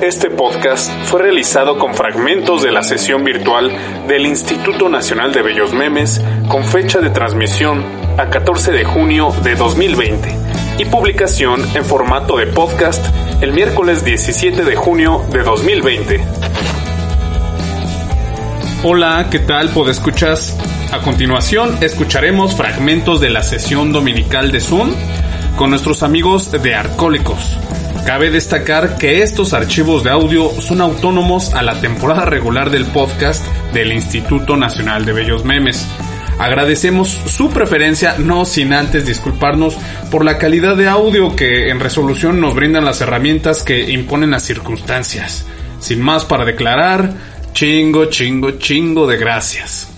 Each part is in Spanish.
Este podcast fue realizado con fragmentos de la sesión virtual del Instituto Nacional de Bellos Memes con fecha de transmisión a 14 de junio de 2020 y publicación en formato de podcast el miércoles 17 de junio de 2020. Hola, ¿qué tal? escuchas? A continuación escucharemos fragmentos de la sesión dominical de Zoom con nuestros amigos de Arcólicos. Cabe destacar que estos archivos de audio son autónomos a la temporada regular del podcast del Instituto Nacional de Bellos Memes. Agradecemos su preferencia, no sin antes disculparnos por la calidad de audio que en resolución nos brindan las herramientas que imponen las circunstancias. Sin más para declarar, chingo, chingo, chingo de gracias.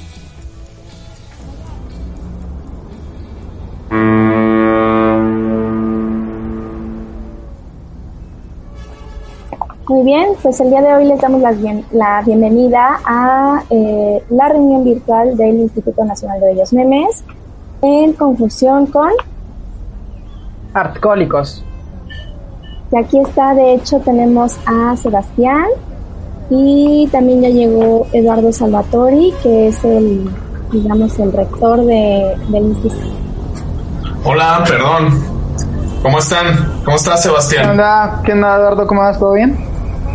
Muy bien, pues el día de hoy les damos la, la bienvenida a eh, la reunión virtual del Instituto Nacional de Bellos Memes en confusión con Artcólicos. Y aquí está, de hecho, tenemos a Sebastián y también ya llegó Eduardo Salvatori, que es el, digamos, el rector de, del instituto. Hola, perdón. ¿Cómo están? ¿Cómo estás, Sebastián? ¿Qué onda? ¿Qué onda, Eduardo? ¿Cómo vas? ¿Todo bien?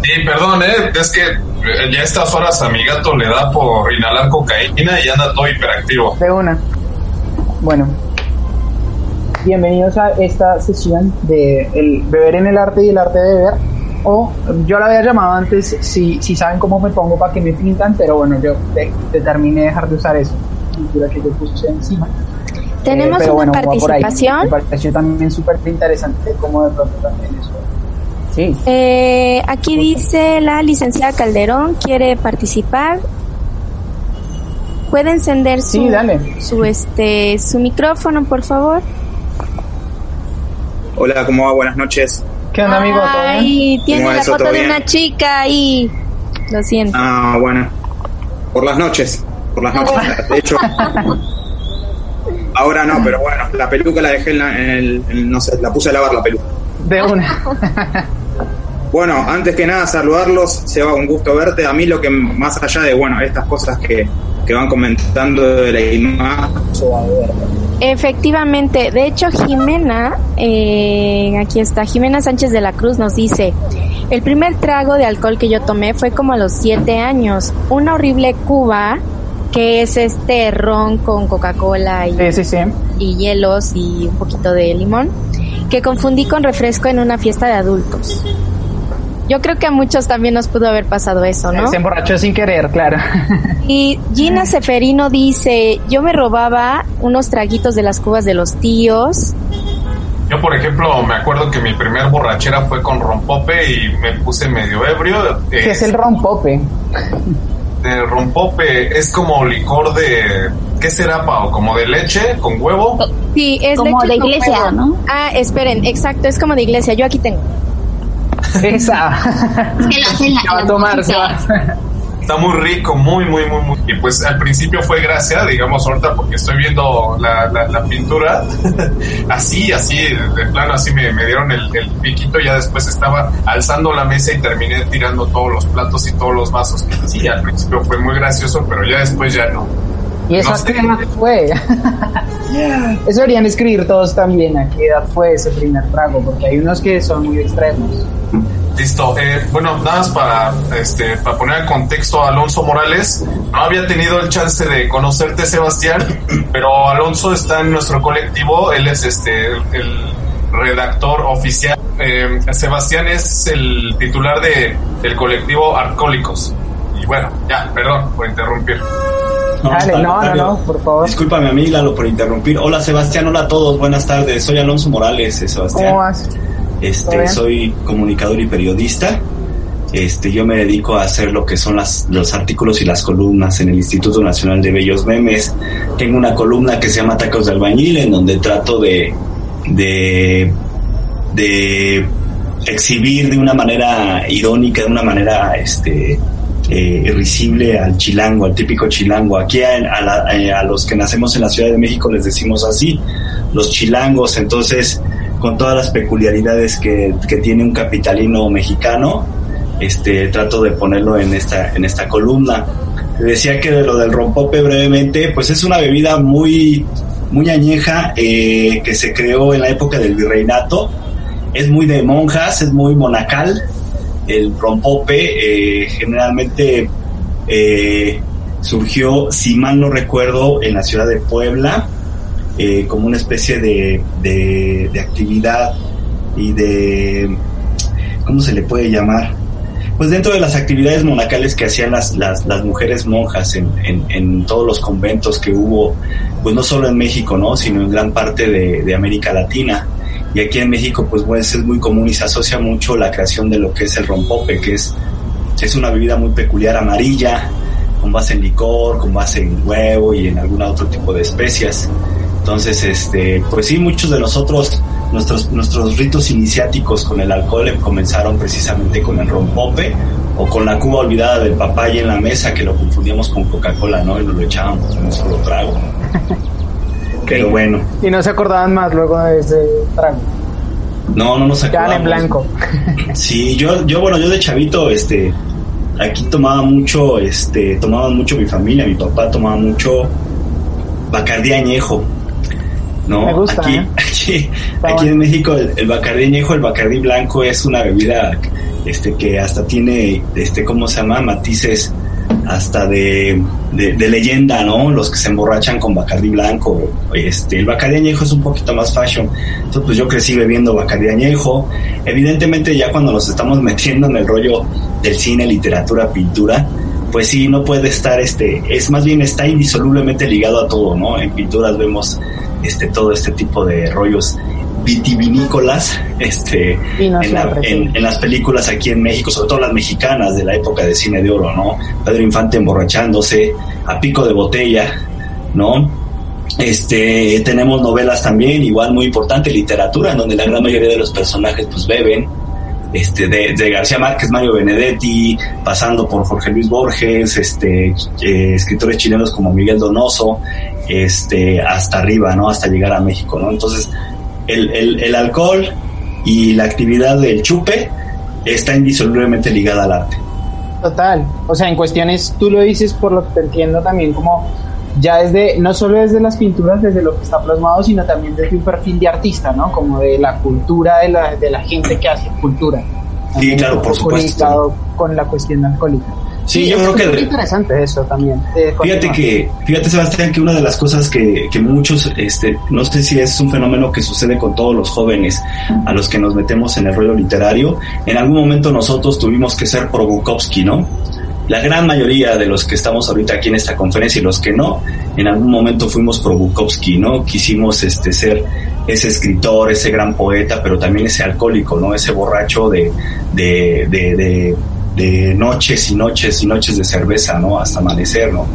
Sí, perdón, ¿eh? es que eh, ya a estas horas a mi gato le da por inhalar cocaína y anda todo hiperactivo. De una. Bueno, bienvenidos a esta sesión de el beber en el arte y el arte de beber. O yo la había llamado antes, si, si saben cómo me pongo para que me pintan, pero bueno, yo determiné dejar de usar eso. Pintura que yo puse encima. Tenemos eh, una participación. Me pareció también súper interesante cómo de pronto también eso Sí. Eh, aquí dice la licenciada Calderón quiere participar. ¿Puede encender su, su este su micrófono, por favor? Hola, ¿cómo va? Buenas noches. ¿Qué onda, amigo? Ay, tiene la foto de una chica ahí. Lo siento. Ah, bueno. Por las noches. Por las noches. De hecho. ahora no, pero bueno, la peluca la dejé en, el, no sé, la puse a lavar la peluca. De una. Bueno, antes que nada saludarlos, se va un gusto verte. A mí lo que más allá de, bueno, estas cosas que, van comentando de la imagen. Efectivamente, de hecho Jimena, eh, aquí está, Jimena Sánchez de la Cruz nos dice, el primer trago de alcohol que yo tomé fue como a los siete años, una horrible cuba que es este ron con Coca-Cola y, y hielos y un poquito de limón, que confundí con refresco en una fiesta de adultos. Yo creo que a muchos también nos pudo haber pasado eso, ¿no? Se emborrachó sin querer, claro. Y Gina Seferino dice, yo me robaba unos traguitos de las cubas de los tíos. Yo, por ejemplo, me acuerdo que mi primer borrachera fue con rompope y me puse medio ebrio. ¿Qué es el rompope? De rompope es como licor de... ¿Qué será, Pau? ¿Como de leche con huevo? Sí, es como de iglesia, ¿no? Ah, esperen, exacto, es como de iglesia. Yo aquí tengo. Esa. que lo hacen la, a tomar, Está muy rico, muy, muy, muy, muy. Y pues al principio fue gracia, digamos, ahorita porque estoy viendo la, la, pintura. así, así, de plano, así me, me dieron el, el, piquito. Ya después estaba alzando la mesa y terminé tirando todos los platos y todos los vasos. Sí, al principio fue muy gracioso, pero ya después ya no. ¿Y eso a qué edad fue? eso deberían escribir todos también, a qué edad fue ese primer trago, porque hay unos que son muy extremos. Listo. Eh, bueno, nada más para, este, para poner en contexto a Alonso Morales. No había tenido el chance de conocerte, Sebastián, pero Alonso está en nuestro colectivo. Él es este, el redactor oficial. Eh, Sebastián es el titular de, del colectivo Arcólicos. Y bueno, ya, perdón por interrumpir. No, Dale, no, no, no, por favor. Discúlpame, a mí, Lalo, por interrumpir. Hola, Sebastián, hola a todos, buenas tardes. Soy Alonso Morales, eh, Sebastián. ¿Cómo vas? Este, soy comunicador y periodista. Este, yo me dedico a hacer lo que son las, los artículos y las columnas en el Instituto Nacional de Bellos Memes. Tengo una columna que se llama Tacos de Albañil, en donde trato de, de, de exhibir de una manera irónica, de una manera este, eh, irrisible al chilango, al típico chilango. Aquí eh, a, los que nacemos en la Ciudad de México les decimos así, los chilangos, entonces con todas las peculiaridades que, tiene un capitalino mexicano, este, trato de ponerlo en esta, en esta columna. Decía que de lo del rompope brevemente, pues es una bebida muy, muy añeja eh, que se creó en la época del virreinato. Es muy de monjas, es muy monacal. El rompope eh, generalmente eh, surgió, si mal no recuerdo, en la ciudad de Puebla, eh, como una especie de, de, actividad y de, ¿cómo se le puede llamar? Pues dentro de las actividades monacales que hacían las, las, las mujeres monjas en, en, en, todos los conventos que hubo, pues no solo en México, ¿no? sino en gran parte de, de América Latina. Y aquí en México, pues, pues es muy común y se asocia mucho la creación de lo que es el rompope, que es, es una bebida muy peculiar amarilla, con base en licor, con base en huevo y en algún otro tipo de especias. Entonces, este, pues sí, muchos de nosotros, nuestros, nuestros ritos iniciáticos con el alcohol comenzaron precisamente con el rompope o con la cuba olvidada del papá ahí en la mesa que lo confundíamos con Coca-Cola, ¿no? Y nos lo echábamos en un solo trago. Pero bueno. Y no se acordaban más luego de ese trago. No, no nos acordamos. en blanco. Sí, yo, yo, bueno, yo de chavito, este, aquí tomaba mucho, este, tomaba mucho mi familia, mi papá tomaba mucho Bacardí añejo. ¿no? Me gusta, aquí, ¿eh? aquí, aquí en México el, el, Bacardí añejo, el Bacardí blanco es una bebida este que hasta tiene este cómo se llama matices hasta de, de, leyenda, ¿no? Los que se emborrachan con Bacardí blanco. Este, el Bacardí añejo es un poquito más fashion. Entonces, pues yo crecí bebiendo Bacardí añejo. Evidentemente, ya cuando nos estamos metiendo en el rollo del cine, literatura, pintura, pues sí, no puede estar, este, es más bien está indisolublemente ligado a todo, ¿no? En pinturas vemos este, todo este tipo de rollos vitivinícolas este, en, la, en, en, las películas aquí en México, sobre todo las mexicanas de la época de cine de oro, ¿no? Pedro Infante emborrachándose a pico de botella, ¿no? Este, tenemos novelas también, igual muy importante, literatura, en donde la gran mayoría de los personajes pues beben, este, de, de, García Márquez, Mario Benedetti, pasando por Jorge Luis Borges, este, eh, escritores chilenos como Miguel Donoso, este, hasta arriba, ¿no? Hasta llegar a México, ¿no? Entonces, el, el, el alcohol y la actividad del chupe está indisolublemente ligada al arte. Total, o sea, en cuestiones, tú lo dices por lo que te entiendo también como ya desde, no solo desde las pinturas, desde lo que está plasmado, sino también desde un perfil de artista, ¿no? Como de la cultura de la, de la gente que hace cultura. Sí, claro, por supuesto. con la cuestión alcohólica. Sí, sí, yo creo que... Es interesante eso también. Fíjate que, fíjate Sebastián, que una de las cosas que, que muchos, este, no sé si es un fenómeno que sucede con todos los jóvenes a los que nos metemos en el rollo literario, en algún momento nosotros tuvimos que ser pro Bukowski, ¿no? la gran mayoría de los que estamos ahorita aquí en esta conferencia y los que no, en algún momento fuimos pro Bukowski, ¿no? Quisimos este, ser ese escritor, ese gran poeta, pero también ese alcohólico, ¿no? Ese borracho de, de, de, de, noches y noches y noches de cerveza, ¿no? Hasta amanecer, ¿no?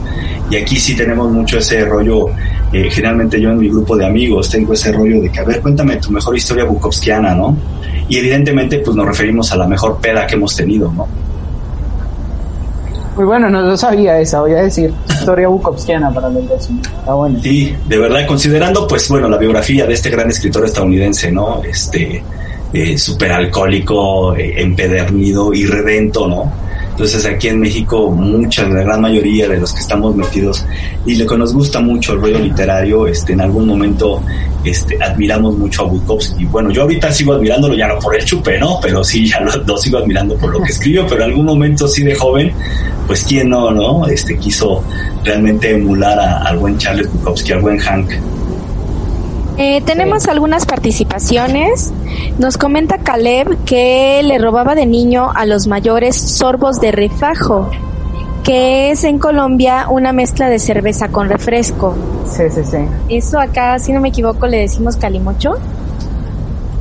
Y aquí sí tenemos mucho ese rollo, eh, generalmente yo en mi grupo de amigos tengo ese rollo de que, a ver, cuéntame tu mejor historia bukowskiana, ¿no? Y evidentemente pues nos referimos a la mejor peda que hemos tenido, ¿no? Muy bueno, no lo sabía esa, voy a decir. Historia bukowskiana para los dos. Está bueno. Sí, de verdad, considerando, pues bueno, la biografía de este gran escritor estadounidense, ¿no? Este, eh, súper alcohólico, eh, empedernido, irredento, ¿no? Entonces aquí en México, mucha, la gran mayoría de los que estamos metidos y lo que nos gusta mucho el rollo literario, este, en algún momento este, admiramos mucho a Bukowski. Bueno, yo ahorita sigo admirándolo ya no por el chupe, ¿no? Pero sí, ya lo, lo sigo admirando por lo que escribió, pero en algún momento sí de joven, pues quién no, ¿no? Este quiso realmente emular al buen Charles Bukowski, al buen Hank. Eh, tenemos sí. algunas participaciones. Nos comenta Caleb que le robaba de niño a los mayores sorbos de refajo, que es en Colombia una mezcla de cerveza con refresco. Sí, sí, sí. Eso acá, si no me equivoco, le decimos calimocho.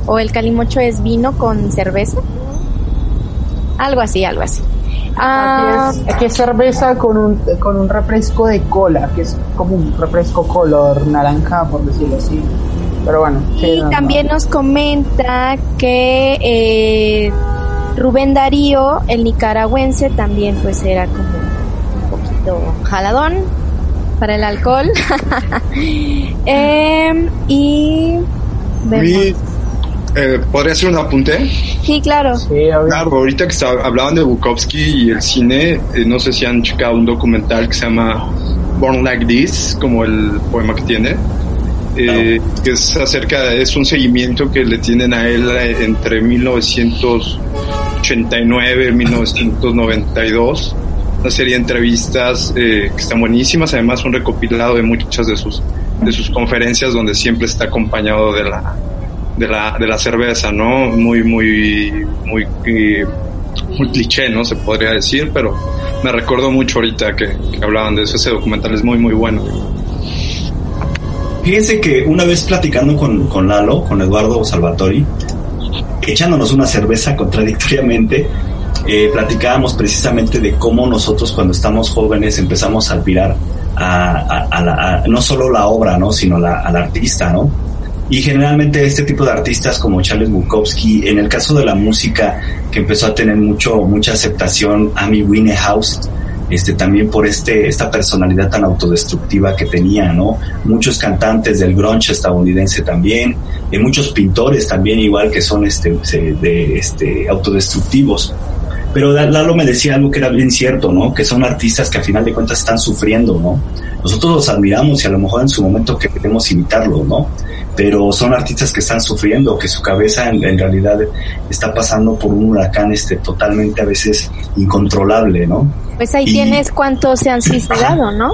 O el calimocho es vino con cerveza. Algo así, algo así. Ah, aquí, es, aquí es cerveza con un, con un refresco de cola, que es como un refresco color naranja, por decirlo así. Pero bueno. Sí, y no, también no. nos comenta que eh, Rubén Darío, el nicaragüense, también pues era como un poquito jaladón para el alcohol. eh, y... eh, ¿podría hacer un apunte? Sí, claro. Sí. Claro, ahorita que hablaban de Bukowski y el cine, eh, no sé si han checado un documental que se llama Born Like This, como el poema que tiene, eh, que es acerca, es un seguimiento que le tienen a él eh, entre 1989 y 1992, una serie de entrevistas eh, que están buenísimas, además un recopilado de muchas de sus de sus conferencias donde siempre está acompañado de la de la, de la cerveza, ¿no? Muy, muy, muy, eh, cliché, ¿no? Se podría decir, pero me recuerdo mucho ahorita que, que hablaban de eso. Ese documental es muy, muy bueno. Fíjense que una vez platicando con, con Lalo, con Eduardo Salvatori, echándonos una cerveza contradictoriamente, eh, platicábamos precisamente de cómo nosotros cuando estamos jóvenes empezamos a admirar a, a- la- no solo la obra, ¿no? sino la, al artista, ¿no? Y generalmente este tipo de artistas como Charles Bukowski, en el caso de la música, que empezó a tener mucho, mucha aceptación, Amy Winehouse, este también por este esta personalidad tan autodestructiva que tenía, ¿no? Muchos cantantes del grunge estadounidense también, y muchos pintores también igual que son este de este autodestructivos. Pero Lalo me decía algo que era bien cierto, ¿no? Que son artistas que a final de cuentas están sufriendo, ¿no? Nosotros los admiramos y a lo mejor en su momento queremos imitarlos, ¿no? Pero son artistas que están sufriendo, que su cabeza en, en realidad está pasando por un huracán este totalmente a veces incontrolable, ¿no? Pues ahí Y- tienes cuántos se han suicidado, ¿no?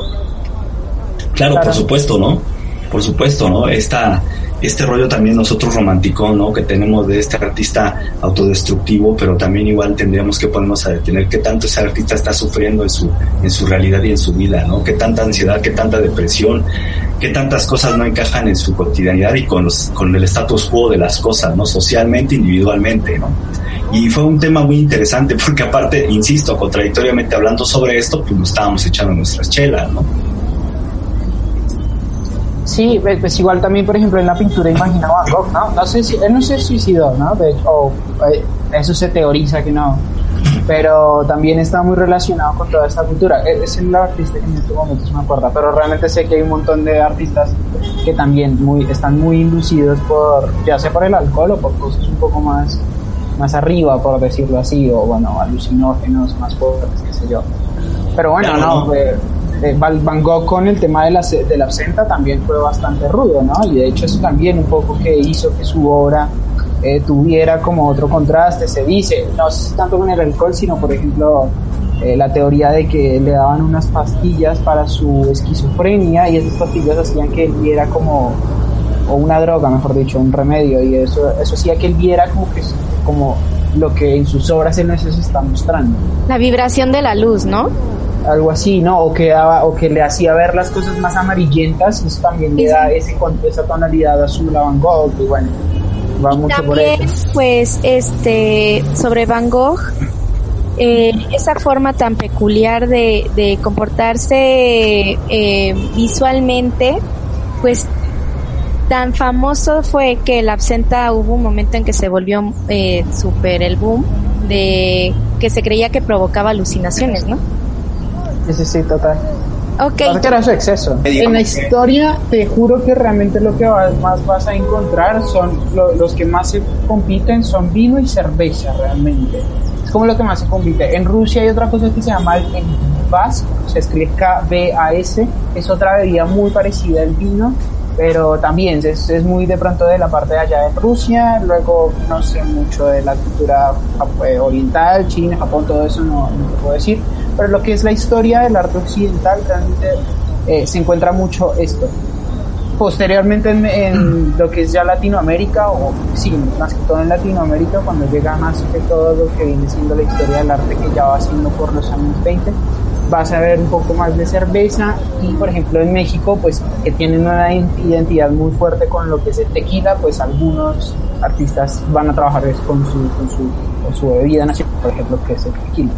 Claro, Claro. por supuesto, ¿no? Por supuesto, ¿no? Esta, este rollo también nosotros romántico, ¿no? Que tenemos de este artista autodestructivo, pero también igual tendríamos que ponernos a detener qué tanto ese artista está sufriendo en su, en su realidad y en su vida, ¿no? Qué tanta ansiedad, qué tanta depresión, qué tantas cosas no encajan en su cotidianidad y con, los, con el status quo de las cosas, ¿no? Socialmente, individualmente, ¿no? Y fue un tema muy interesante porque aparte, insisto, contradictoriamente hablando sobre esto, pues nos estábamos echando nuestras chelas, ¿no? Sí, pues igual también, por ejemplo, en la pintura imagina Van Gogh, ¿no? No sé si, él no se suicidó, ¿no? De hecho, o, eh, eso se teoriza que no. Pero también está muy relacionado con toda esta cultura. Eh, Es el artista que en este momento se me acuerda, pero realmente sé que hay un montón de artistas que también muy, están muy inducidos por, ya sea por el alcohol o por cosas un poco más, más arriba, por decirlo así, o bueno, alucinógenos más fuertes, qué sé yo. Pero bueno, no, ¿no? eh, eh, Van Gogh con el tema de la, de la absenta también fue bastante rudo, ¿no? Y de hecho eso también un poco que hizo que su obra eh, tuviera como otro contraste, se dice, no es tanto con el alcohol, sino por ejemplo eh, la teoría de que le daban unas pastillas para su esquizofrenia y esas pastillas hacían que él viera como, o una droga mejor dicho, un remedio, y eso, eso hacía que él viera como lo que en sus obras él nos está mostrando La vibración de la luz, ¿no? Algo así, ¿no? O que daba, o que le hacía ver las cosas más amarillentas, eso también le da ese, esa tonalidad azul a Van Gogh, y bueno, va mucho por También, eso. pues, este, sobre Van Gogh, eh, esa forma tan peculiar de, de comportarse eh, visualmente, pues, tan famoso fue que el absenta hubo un momento en que se volvió eh, súper el boom de que se creía que provocaba alucinaciones, ¿no? Sí, sí, sí, total. Ok, Pasa que era su exceso. En la historia, te juro que realmente lo que vas- más vas a encontrar son lo- los que más se compiten son vino y cerveza realmente. Es como lo que más se compite. En Rusia hay otra cosa que se llama el el Vas, se escribe K-B-A-S, es otra bebida muy parecida al vino, pero también es, es muy de pronto de la parte de allá de Rusia, luego no sé mucho de la cultura eh, oriental, China, Japón, todo eso no, no te puedo decir, pero lo que es la historia del arte occidental realmente eh, se encuentra mucho esto. Posteriormente en, en lo que es ya Latinoamérica, o sí, más que todo en Latinoamérica, cuando llega más que todo lo que viene siendo la historia del arte que ya va haciendo por los años 20, vas a ver un poco más de cerveza y por ejemplo en México pues que tienen una identidad muy fuerte con lo que es el tequila pues algunos artistas van a trabajar con su, con su, con su bebida nacional por ejemplo que es el tequila.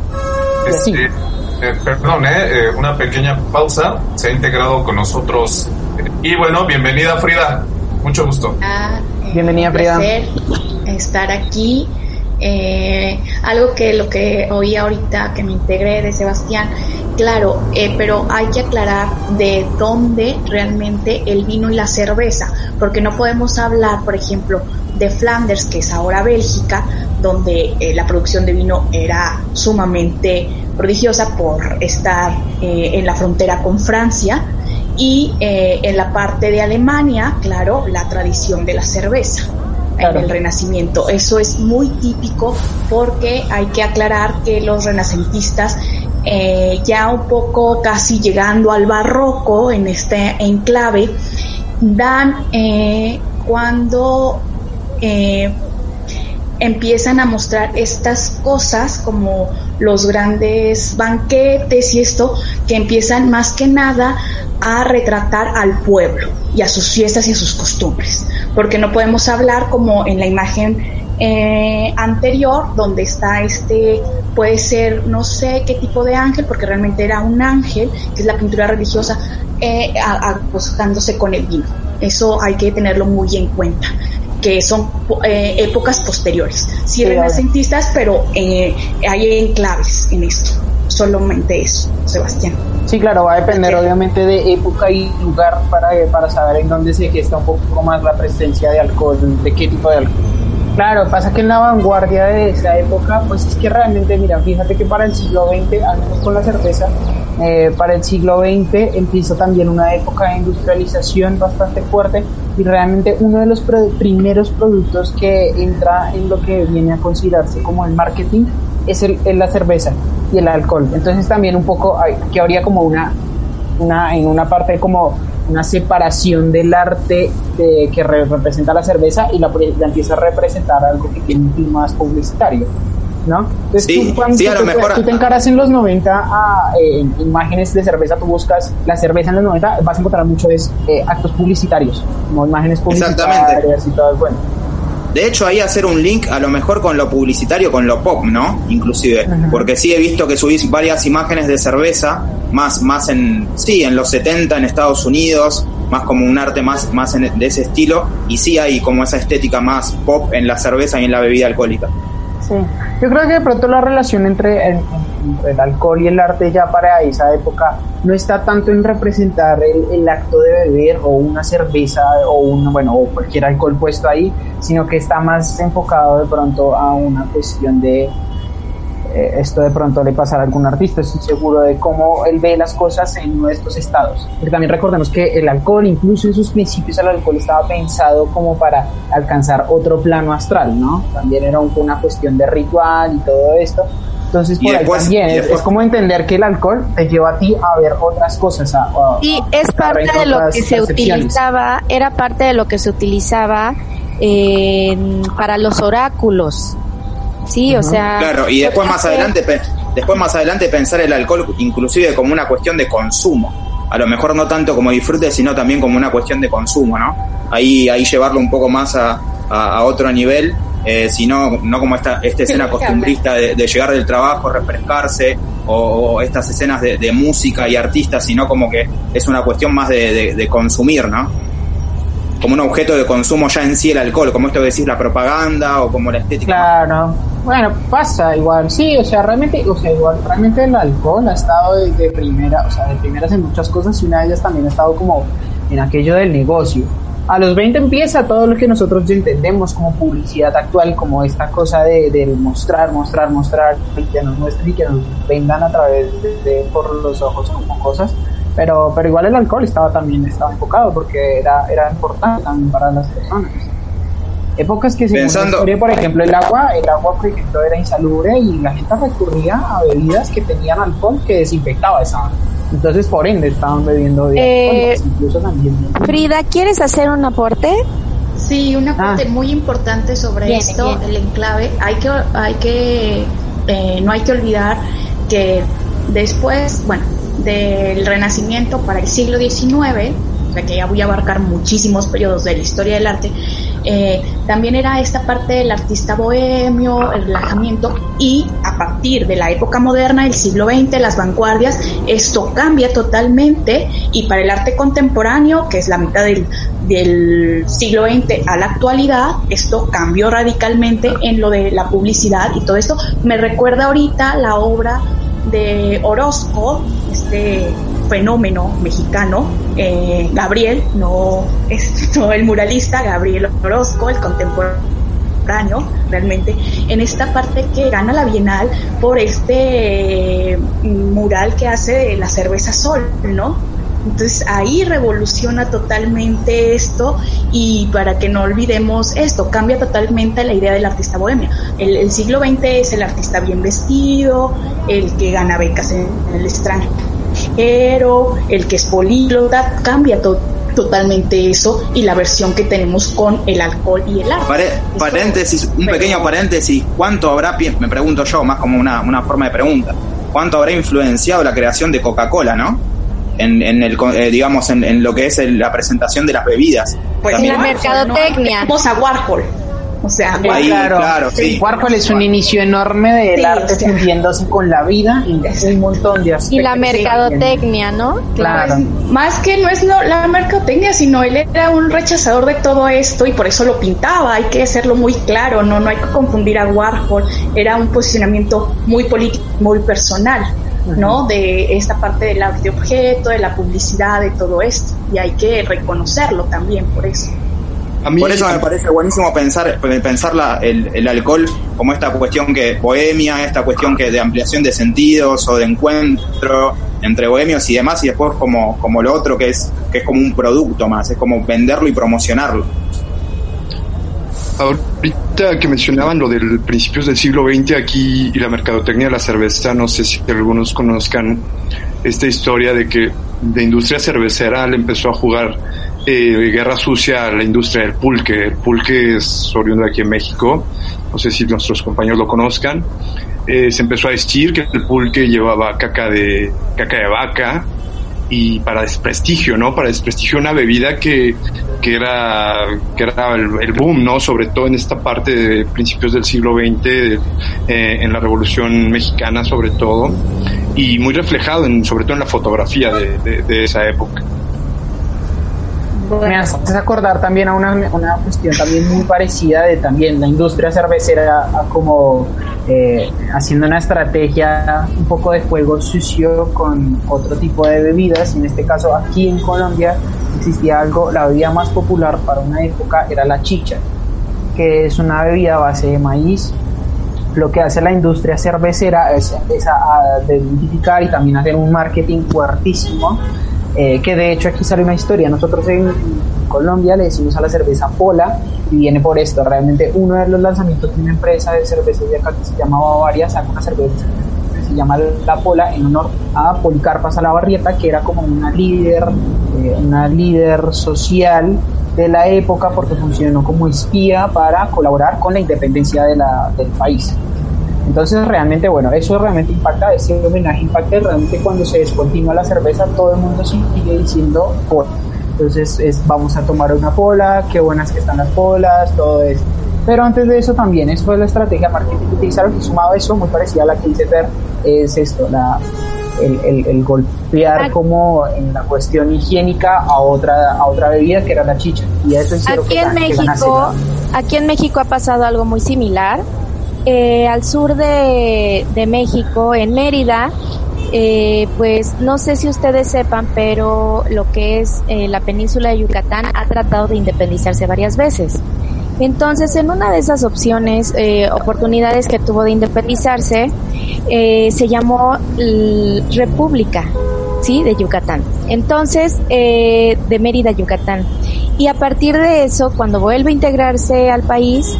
Este, eh, perdón, eh, eh, una pequeña pausa. Se ha integrado con nosotros. eh, Y bueno, bienvenida Frida. Mucho gusto. Ah, eh, Bienvenida, un Frida. placer estar aquí. Eh, algo que lo que oí ahorita que me integré de Sebastián, claro, eh, pero hay que aclarar de dónde realmente el vino y la cerveza, porque no podemos hablar, por ejemplo, de Flanders, que es ahora Bélgica, donde eh, la producción de vino era sumamente prodigiosa por estar eh, en la frontera con Francia, y eh, en la parte de Alemania, claro, la tradición de la cerveza. En el Renacimiento. Eso es muy típico porque hay que aclarar que los renacentistas ya un poco casi llegando al barroco en este enclave, dan cuando eh, empiezan a mostrar estas cosas como los grandes banquetes y esto que empiezan más que nada a retratar al pueblo y a sus fiestas y a sus costumbres. Porque no podemos hablar como en la imagen eh, anterior donde está este puede ser no sé qué tipo de ángel porque realmente era un ángel que es la pintura religiosa eh, acostándose con el vino. Eso hay que tenerlo muy en cuenta que son eh, épocas posteriores. Sí, renacentistas, pero eh, hay enclaves en esto. Solamente eso, Sebastián. Sí, claro, va a depender obviamente de época y lugar para, para saber en dónde se gesta un poco más la presencia de alcohol, de qué tipo de alcohol. Claro, pasa que en la vanguardia de esa época, pues es que realmente, mira, fíjate que para el siglo XX, al menos con la cerveza, eh, para el siglo XX empieza también una época de industrialización bastante fuerte y realmente uno de los primeros productos que entra en lo que viene a considerarse como el marketing es, el, la cerveza y el alcohol. Entonces también un poco, que habría como una, en una parte como una separación del arte de, que representa la cerveza y la, empieza a representar algo que tiene un fin más publicitario. ¿No? Entonces, tú, cuando tú, te encaras en los 90 a eh, imágenes de cerveza, tú buscas la cerveza en los 90, vas a encontrar muchos eh, actos publicitarios, como imágenes publicitarias y todo, bueno. De hecho, ahí hacer un link a lo mejor con lo publicitario, con lo pop, ¿no? Inclusive. Porque sí he visto que subís varias imágenes de cerveza, más, más en, sí, en los 70 en Estados Unidos, más como un arte más, más de ese estilo. Y sí hay como esa estética más pop en la cerveza y en la bebida alcohólica. Sí, yo creo que de pronto la relación entre el, el, alcohol y el arte ya para esa época no está tanto en representar el, acto de beber o una cerveza o un, bueno, o cualquier alcohol puesto ahí, sino que está más enfocado de pronto a una cuestión de eh, esto de pronto le pasará a algún artista, estoy seguro de cómo él ve las cosas en nuestros estados. Porque también recordemos que el alcohol, incluso en sus principios, el alcohol estaba pensado como para alcanzar otro plano astral, ¿no? También era una cuestión de ritual y todo esto. Entonces, por ahí también es, como entender que el alcohol te lleva a ti a ver otras cosas. y es parte de lo que se utilizaba, era parte de lo que se utilizaba eh, para los oráculos. Sí, o sea. Claro, y después más adelante, después más adelante pensar el alcohol inclusive como una cuestión de consumo. A lo mejor no tanto como disfrute, sino también como una cuestión de consumo, ¿no? Ahí, ahí llevarlo un poco más a, a, otro nivel, eh, sino no como esta, esta escena costumbrista de, llegar del trabajo, refrescarse, o, estas escenas de, de, música y artistas, sino como que es una cuestión más de, de consumir, ¿no? como un objeto de consumo ya en sí el alcohol, como esto que decís, la propaganda o como la estética. Claro, bueno, pasa igual, sí, o sea, realmente, o sea, igual, realmente el alcohol ha estado de, primera, o sea, de primeras en muchas cosas y una de ellas también ha estado como en aquello del negocio. A los 20 empieza todo lo que nosotros ya entendemos como publicidad actual, como esta cosa de, mostrar, mostrar, mostrar, y que nos muestren y que nos vendan a través de por los ojos como cosas pero, pero igual el alcohol estaba también estaba enfocado porque era, era importante también para las personas. Épocas que se por ejemplo, el agua, el agua por ejemplo era insalubre y la gente recurría a bebidas que tenían alcohol que desinfectaba esa. Entonces, por ende, estaban bebiendo eh, incluso también. Frida, ¿quieres hacer un aporte? Sí, un aporte ah. muy importante sobre esto, el enclave. Hay que, hay que, eh, no hay que olvidar que después, bueno, del Renacimiento para el siglo XIX, que ya voy a abarcar muchísimos periodos de la historia del arte, eh, también era esta parte del artista bohemio, el relajamiento, y a partir de la época moderna, el siglo XX, las vanguardias, esto cambia totalmente, y para el arte contemporáneo, que es la mitad del, del siglo XX a la actualidad, esto cambió radicalmente en lo de la publicidad y todo esto. Me recuerda ahorita la obra de Orozco, este fenómeno mexicano, eh, Gabriel, no, es, no el muralista, Gabriel Orozco, el contemporáneo, realmente, en esta parte que gana la Bienal por este eh, mural que hace la cerveza Sol, ¿no? Entonces ahí revoluciona totalmente esto y para que no olvidemos esto, cambia totalmente la idea del artista bohemio. El, siglo XX es el artista bien vestido, el que gana becas en, el extranjero, el que es políglota, cambia todo totalmente eso y la versión que tenemos con el alcohol y el arte. paréntesis, un pequeño paréntesis, ¿cuánto habrá, me pregunto yo, más como una, una forma de pregunta, cuánto habrá influenciado la creación de Coca-Cola, ¿no? en, en el, eh, digamos, en, en, lo que es la presentación de las bebidas. Pues la mercadotecnia. Vamos a Warhol. O sea, claro, Warhol es un inicio enorme del arte fundiéndose con la vida y un montón de aspectos. Y la mercadotecnia, ¿no? Claro. más que no es la mercadotecnia, sino él era un rechazador de todo esto y por eso lo pintaba. Hay que hacerlo muy claro, no, no hay que confundir a Warhol. Era un posicionamiento muy político, muy personal. ¿no? De esta parte del arte objeto, de la publicidad, de todo esto. Y hay que reconocerlo también por eso. Por eso me parece buenísimo pensar, pensar el, el, alcohol como esta cuestión que bohemia, esta cuestión que de ampliación de sentidos o de encuentro entre bohemios y demás, y después como, como lo otro que es, que es como un producto más, es como venderlo y promocionarlo. Ahorita que mencionaban lo del principios del siglo XX aquí y la mercadotecnia de la cerveza, no sé si algunos conozcan esta historia de que de industria cervecera le empezó a jugar eh, guerra sucia a la industria del pulque. El pulque es oriundo aquí en México, no sé si nuestros compañeros lo conozcan. Eh, se empezó a decir que el pulque llevaba caca de, caca de vaca, y para desprestigio, ¿no? Para desprestigio una bebida que, que era, que era el, boom, ¿no? Sobre todo en esta parte de principios del siglo XX, eh, en la Revolución Mexicana sobre todo, y muy reflejado en, sobre todo en la fotografía de, de esa época. Me haces acordar también a una, una cuestión también muy parecida de también la industria cervecera como eh, haciendo una estrategia un poco de juego sucio con otro tipo de bebidas. En este caso aquí en Colombia existía algo, la bebida más popular para una época era la chicha, que es una bebida a base de maíz. Lo que hace la industria cervecera es, es a, identificar y también hacer un marketing fuertísimo eh, que de hecho aquí sale una historia. Nosotros en Colombia le decimos a la cerveza Pola y viene por esto. Realmente uno de los lanzamientos de una empresa de cervezas de acá que se llama Bavaria saca una cerveza que se llama La Pola en honor a Policarpa Salabarrieta, que era como una líder, eh, una líder social de la época porque funcionó como espía para colaborar con la independencia del país. Entonces realmente, bueno, eso realmente impacta, ese homenaje impacta realmente cuando se descontinúa la cerveza, todo el mundo sigue diciendo pola. Entonces es, vamos a tomar una pola, qué buenas que están las polas, todo eso. Pero antes de eso también, eso fue la estrategia marketing que utilizaron y sumado a eso, muy parecida a la que dice Fer, es esto, la, el, el, golpear como en la cuestión higiénica a otra a otra bebida que era la chicha y eso aquí en México aquí en México ha pasado algo muy similar eh, al sur de, México, en Mérida, eh, pues no sé si ustedes sepan, pero lo que es eh, la península de Yucatán ha tratado de independizarse varias veces. Entonces, en una de esas opciones, oportunidades que tuvo de independizarse, se llamó República, ¿sí? De Yucatán. Entonces, de Mérida, Yucatán. Y a partir de eso, cuando vuelve a integrarse al país,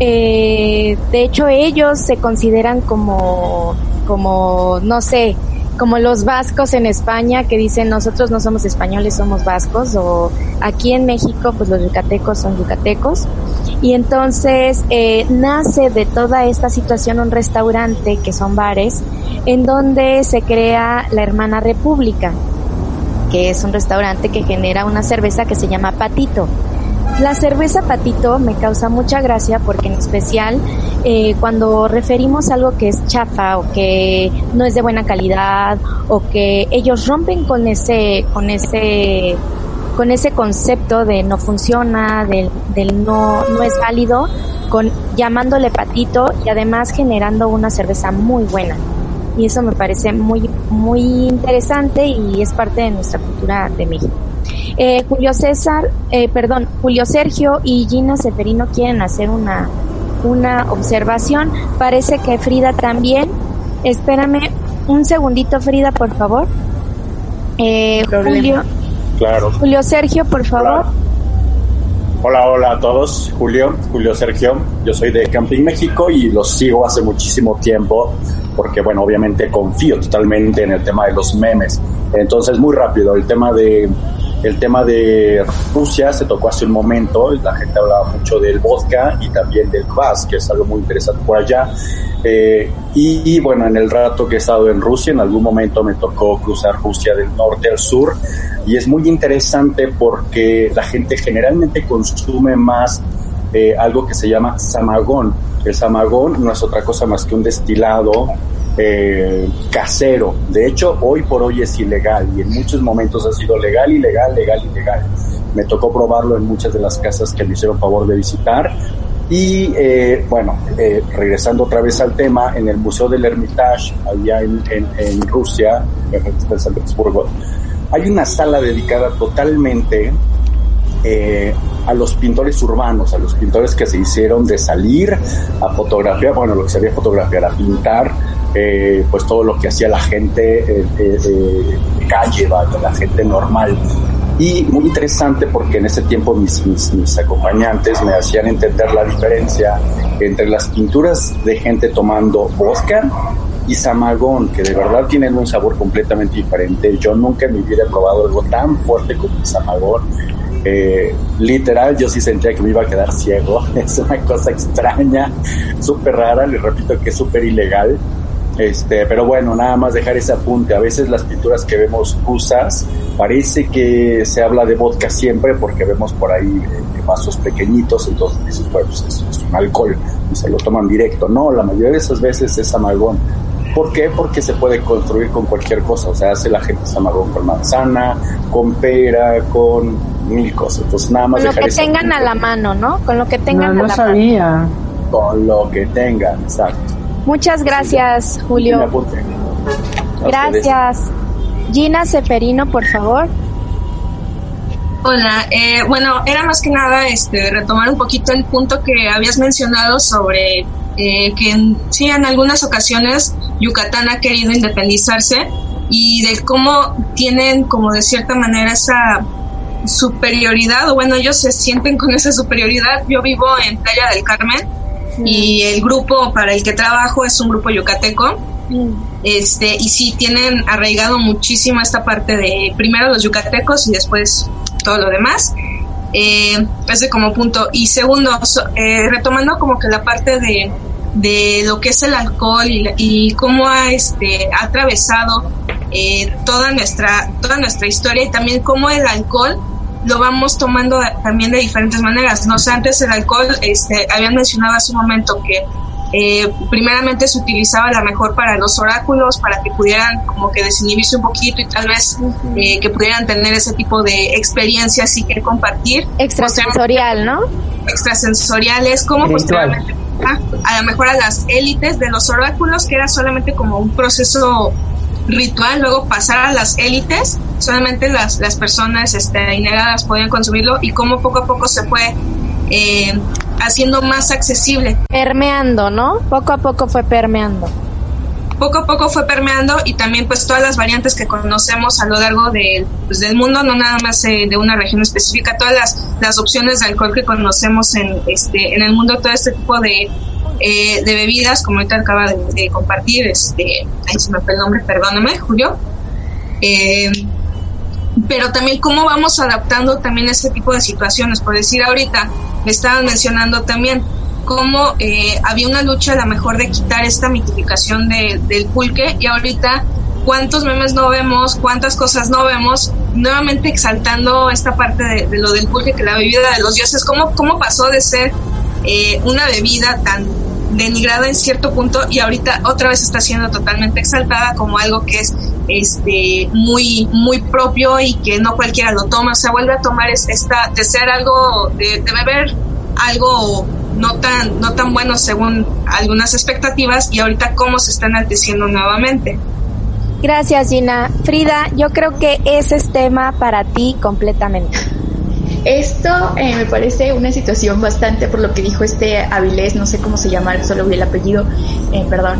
eh, de hecho, ellos se consideran como, como, no sé, como los vascos en España que dicen nosotros no somos españoles, somos vascos, o aquí en México, pues los yucatecos son yucatecos. Y entonces eh, nace de toda esta situación un restaurante que son bares, en donde se crea la Hermana República, que es un restaurante que genera una cerveza que se llama Patito. La cerveza patito me causa mucha gracia porque en especial eh, cuando referimos algo que es chafa o que no es de buena calidad o que ellos rompen con ese, con ese, con ese concepto de no funciona, del, del no, no es válido, con llamándole patito y además generando una cerveza muy buena. y eso me parece muy, muy interesante y es parte de nuestra cultura de México. Eh, Julio César, eh, perdón, Julio Sergio y Gina Seferino quieren hacer una, una observación. Parece que Frida también. Espérame un segundito, Frida, por favor. Eh, Julio. Claro. Julio Sergio, por favor. Hola, hola a todos. Julio, Julio Sergio. Yo soy de Camping México y los sigo hace muchísimo tiempo porque, bueno, obviamente confío totalmente en el tema de los memes. Entonces, muy rápido, el tema de el tema de Rusia se tocó hace un momento, la gente hablaba mucho del vodka y también del kvass, que es algo muy interesante por allá. Eh, y, bueno, en el rato que he estado en Rusia, en algún momento me tocó cruzar Rusia del norte al sur y es muy interesante porque la gente generalmente consume más eh, algo que se llama samagón. El samagón no es otra cosa más que un destilado eh, casero. De hecho, hoy por hoy es ilegal y en muchos momentos ha sido legal, ilegal, legal, ilegal. Me tocó probarlo en muchas de las casas que me hicieron favor de visitar. Y eh, bueno, eh, regresando otra vez al tema, en el Museo del Hermitage, allá en, en, Rusia, en San Petersburgo, hay una sala dedicada totalmente a los pintores urbanos, a los pintores que se hicieron de salir a fotografiar, bueno, lo que se había fotografiar, a pintar eh, pues todo lo que hacía la gente eh, de calle, la gente normal. Y muy interesante porque en ese tiempo mis, mis, acompañantes me hacían entender la diferencia entre las pinturas de gente tomando vodka y samagón, que de verdad tienen un sabor completamente diferente. Yo nunca en mi vida probado algo tan fuerte como el samagón. Eh, literal, yo sí sentía que me iba a quedar ciego. Es una cosa extraña, súper rara, les repito que es súper ilegal. Este, pero bueno, nada más dejar ese apunte. A veces las pinturas que vemos rusas parece que se habla de vodka siempre porque vemos por ahí eh, vasos pequeñitos, entonces dices, bueno, pues es, un alcohol y se lo toman directo. No, la mayoría de esas veces es amargón. ¿Por qué? Porque se puede construir con cualquier cosa. O sea, hace la gente amargón con manzana, con pera, con mil cosas. Entonces, nada más Con lo que tengan a la mano, ¿no? Con lo que tengan no, a la sabía. mano. Con lo que tengan, exacto. Muchas gracias, Julio. Gracias. Gina Seferino, por favor. Hola, eh, bueno, era más que nada este, retomar un poquito el punto que habías mencionado sobre eh, que en, sí en algunas ocasiones Yucatán ha querido independizarse y de cómo tienen como de cierta manera esa superioridad, o bueno, ellos se sienten con esa superioridad. Yo vivo en Playa del Carmen y el grupo para el que trabajo es un grupo yucateco. Este, y sí tienen arraigado muchísimo esta parte de primero los yucatecos y después todo lo demás. Eh, ese como punto. Y segundo, eh, retomando como que la parte de, de lo que es el alcohol y, cómo ha, este, ha atravesado eh, toda, nuestra, toda nuestra historia y también cómo el alcohol lo vamos tomando también de diferentes maneras. No sé, antes el alcohol, este, habían mencionado hace un momento que eh, primeramente se utilizaba la mejor para los oráculos, para que pudieran como que desinhibirse un poquito y tal vez eh, que pudieran tener ese tipo de experiencias y que compartir. Extrasensorial, ¿no? Extrasensoriales, como posteriormente a lo mejor a las élites de los oráculos, que era solamente como un proceso ritual, luego pasar a las élites, solamente las, las personas este, ineradas podían consumirlo y cómo poco a poco se fue eh, haciendo más accesible. Permeando, ¿no? Poco a poco fue permeando. Poco a poco fue permeando y también pues todas las variantes que conocemos a lo largo de, pues, del mundo, no nada más eh, de una región específica, todas las, las opciones de alcohol que conocemos en, este, en el mundo, todo este tipo de eh, de bebidas, como ahorita acaba de, compartir, este, ahí se me fue el nombre, perdóname, Julio. Eh, pero también cómo vamos adaptando también este tipo de situaciones. Por decir ahorita, me estaban mencionando también cómo eh, había una lucha a lo mejor de quitar esta mitificación del pulque y ahorita cuántos memes no vemos, cuántas cosas no vemos, nuevamente exaltando esta parte de, lo del pulque, que la bebida de los dioses, cómo, cómo pasó de ser una bebida tan denigrada en cierto punto y ahorita otra vez está siendo totalmente exaltada como algo que es este muy muy propio y que no cualquiera lo toma, se vuelve a tomar esta de ser algo de, beber algo no tan, no tan bueno según algunas expectativas y ahorita cómo se están anteciendo nuevamente. Gracias Gina. Frida, yo creo que ese es tema para ti completamente. Esto eh, me parece una situación bastante, por lo que dijo este Avilés, no sé cómo se llama, solo vi el apellido, eh, perdón,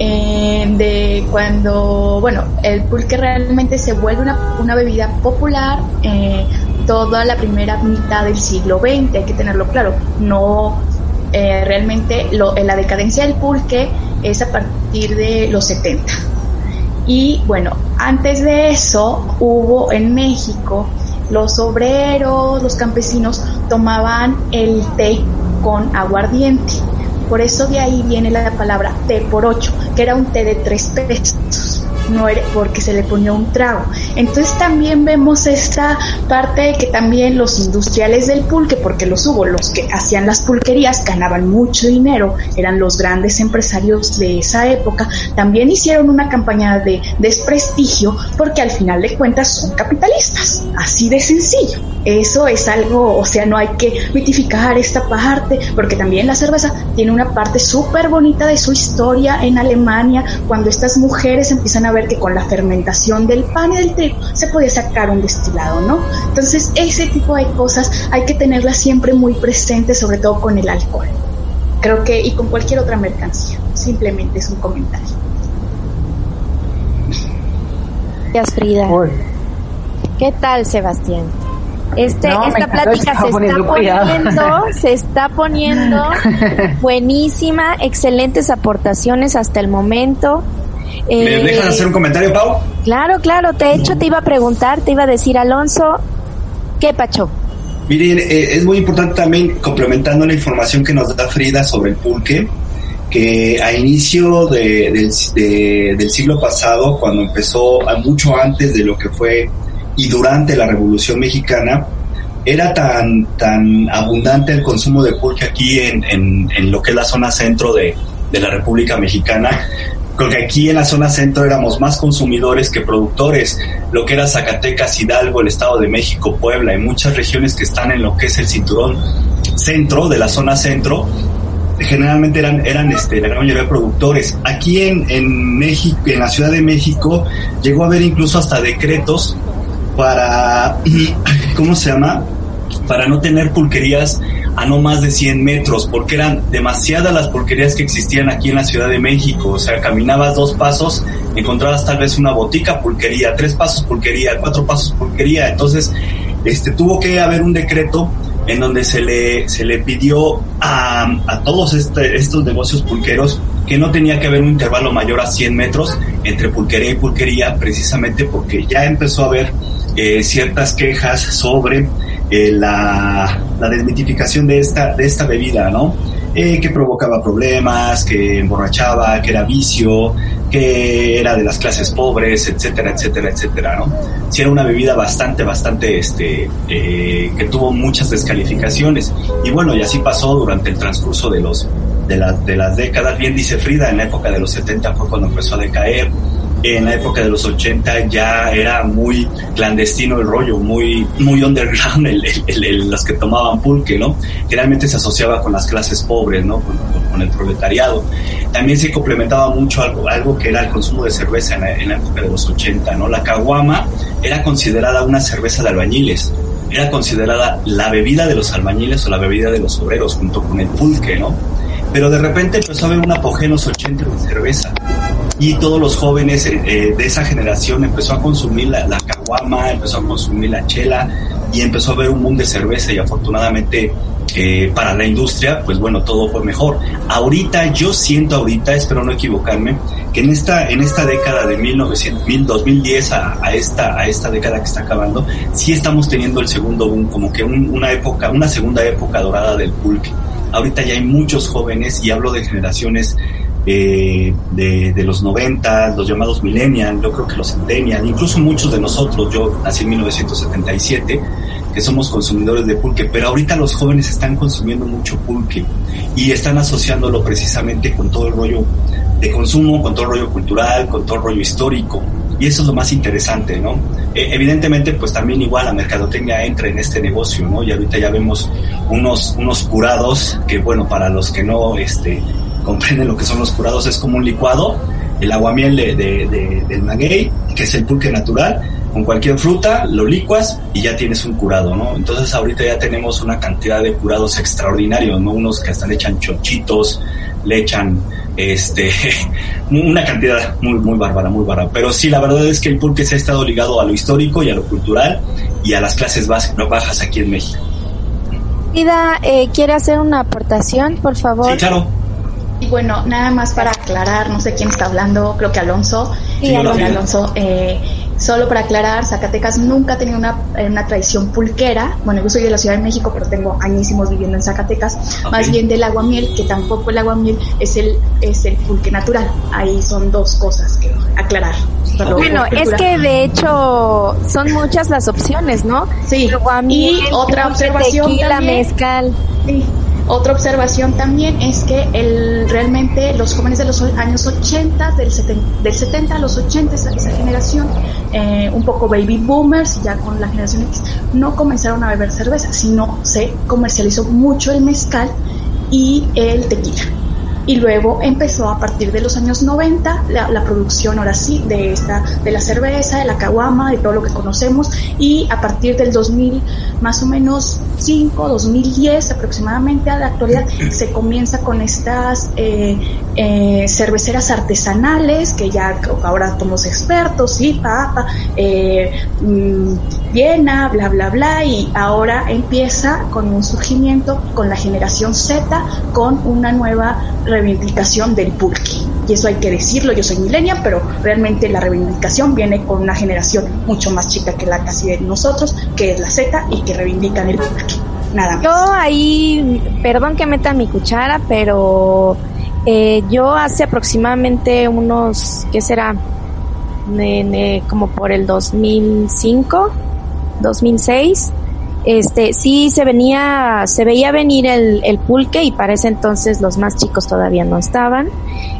eh, de cuando, bueno, el pulque realmente se vuelve una, una bebida popular toda la primera mitad del siglo XX, hay que tenerlo claro, no realmente lo, la decadencia del pulque es a partir de los 70. Y bueno, antes de eso hubo en México los obreros, los campesinos tomaban el té con aguardiente. Por eso de ahí viene la palabra té por ocho, que era un té de tres pesos era porque se le ponía un trago. Entonces también vemos esta parte de que también los industriales del pulque, porque los hubo, los que hacían las pulquerías ganaban mucho dinero, eran los grandes empresarios de esa época, también hicieron una campaña de desprestigio porque al final de cuentas son capitalistas, así de sencillo. Eso es algo, o sea, no hay que mitificar esta parte, porque también la cerveza tiene una parte súper bonita de su historia en Alemania, cuando estas mujeres empiezan a ver que con la fermentación del pan y del trigo se puede sacar un destilado, ¿no? Entonces, ese tipo de cosas hay que tenerlas siempre muy presentes, sobre todo con el alcohol. Creo que, y con cualquier otra mercancía. Simplemente es un comentario. Gracias, Frida. ¿Qué tal, Sebastián? Este, esta plática se está poniendo, se está poniendo buenísima, excelentes aportaciones hasta el momento. ¿Me eh, dejas hacer un comentario, Pau? Claro, claro, de hecho te iba a preguntar, te iba a decir, Alonso, ¿qué pacho? Miren, eh, es muy importante también, complementando la información que nos da Frida sobre el pulque, que a inicio del siglo pasado, cuando empezó, mucho antes de lo que fue y durante la Revolución Mexicana, era tan, tan abundante el consumo de pulque aquí en, en, lo que es la zona centro de, de la República Mexicana porque aquí en la zona centro éramos más consumidores que productores, lo que era Zacatecas, Hidalgo, el Estado de México, Puebla y muchas regiones que están en lo que es el cinturón centro de la zona centro, generalmente eran, eran este, la gran mayoría de productores. Aquí en, en México, en la Ciudad de México, llegó a haber incluso hasta decretos para, ¿cómo se llama? Para no tener pulquerías a no más de 100 metros, porque eran demasiadas las pulquerías que existían aquí en la Ciudad de México. O sea, caminabas dos pasos, encontrabas tal vez una botica pulquería, tres pasos pulquería, cuatro pasos pulquería. Entonces, este, tuvo que haber un decreto en donde se le, se le pidió a, a todos este, estos negocios pulqueros que no tenía que haber un intervalo mayor a 100 metros entre pulquería y pulquería, precisamente porque ya empezó a haber eh, ciertas quejas sobre eh, la, la, desmitificación de esta, de esta bebida, ¿no? Eh, que provocaba problemas, que emborrachaba, que era vicio, que era de las clases pobres, etcétera, etcétera, etcétera, ¿no? Sí era una bebida bastante, bastante, este, eh, que tuvo muchas descalificaciones. Y bueno, y así pasó durante el transcurso de los, de, de las décadas. Bien dice Frida, en la época de los 70 fue cuando empezó a decaer en la época de los 80 ya era muy clandestino el rollo, muy, muy underground el, los que tomaban pulque, ¿no? Generalmente se asociaba con las clases pobres, ¿no? Con, el proletariado. También se complementaba mucho algo, algo que era el consumo de cerveza en la, en la época de los 80, ¿no? La caguama era considerada una cerveza de albañiles era considerada la bebida de los albañiles o la bebida de los obreros junto con el pulque, ¿no? Pero de repente empezó a haber un apogeo en los 80 de cerveza y todos los jóvenes eh, eh, de esa generación empezó a consumir la, la caguama, empezó a consumir la chela y empezó a haber un boom de cerveza y afortunadamente eh, para la industria, pues bueno, todo fue mejor. Ahorita, yo siento ahorita, espero no equivocarme, que en esta, en esta década de 1900, 2010 a, a esta, a esta década que está acabando, sí estamos teniendo el segundo boom, como que una época, una segunda época dorada del pulque. Ahorita ya hay muchos jóvenes y hablo de generaciones eh, de, de, los 90, los llamados millennials, yo creo que los centennials, incluso muchos de nosotros, yo nací en 1977, que somos consumidores de pulque, pero ahorita los jóvenes están consumiendo mucho pulque y están asociándolo precisamente con todo el rollo de consumo, con todo el rollo cultural, con todo el rollo histórico. Y eso es lo más interesante, ¿no? Eh, evidentemente, pues también igual la mercadotecnia entra en este negocio, ¿no? Y ahorita ya vemos unos, unos curados que, bueno, para los que no este, comprenden lo que son los curados, es como un licuado, el aguamiel de, de, del maguey, que es el pulque natural, con cualquier fruta, lo licuas y ya tienes un curado, ¿no? Entonces ahorita ya tenemos una cantidad de curados extraordinarios, ¿no? Unos que hasta le echan chochitos, le echan este una cantidad muy muy bárbara, muy bárbara. Pero sí, la verdad es que el pulque se ha estado ligado a lo histórico y a lo cultural y a las clases bajas aquí en México. Ida, eh, ¿quiere hacer una aportación, por favor? Sí, claro. Y bueno, nada más para aclarar, no sé quién está hablando, creo que Alonso. Sí, Alonso. Alonso eh, Solo para aclarar, Zacatecas nunca ha tenido una, una, tradición pulquera. Bueno, yo soy de la Ciudad de México, pero tengo añísimos viviendo en Zacatecas. Más bien del aguamiel, que tampoco el aguamiel es el, es el pulque natural. Ahí son dos cosas que aclarar. Bueno, es que de hecho son muchas las opciones, ¿no? Sí. y otra observación tequila, también, mezcal. Sí. Otra observación también es que el, realmente los jóvenes de los años 80, del 70, del 70 a los 80, esa, esa generación, eh, un poco baby boomers, ya con la generación X, no comenzaron a beber cerveza, sino se comercializó mucho el mezcal y el tequila y luego empezó a partir de los años 90 la, producción ahora sí de esta de la cerveza de la caguama de todo lo que conocemos. Y a partir del 2000 más o menos 5 2010 aproximadamente a la actualidad se comienza con estas eh, eh, cerveceras artesanales que ya ahora somos expertos sí papa eh, Viena bla bla bla. Y ahora empieza con un surgimiento con la generación Z con una nueva reivindicación del pulque. Y eso hay que decirlo, yo soy milenia, pero realmente la reivindicación viene con una generación mucho más chica que la casi de nosotros, que es la Z y que reivindican el pulque. Nada más. Yo ahí, perdón que meta mi cuchara, pero eh, yo hace aproximadamente unos, ¿qué será? como por el 2005, 2006 este sí se venía se veía venir el, el, pulque y para ese entonces los más chicos todavía no estaban.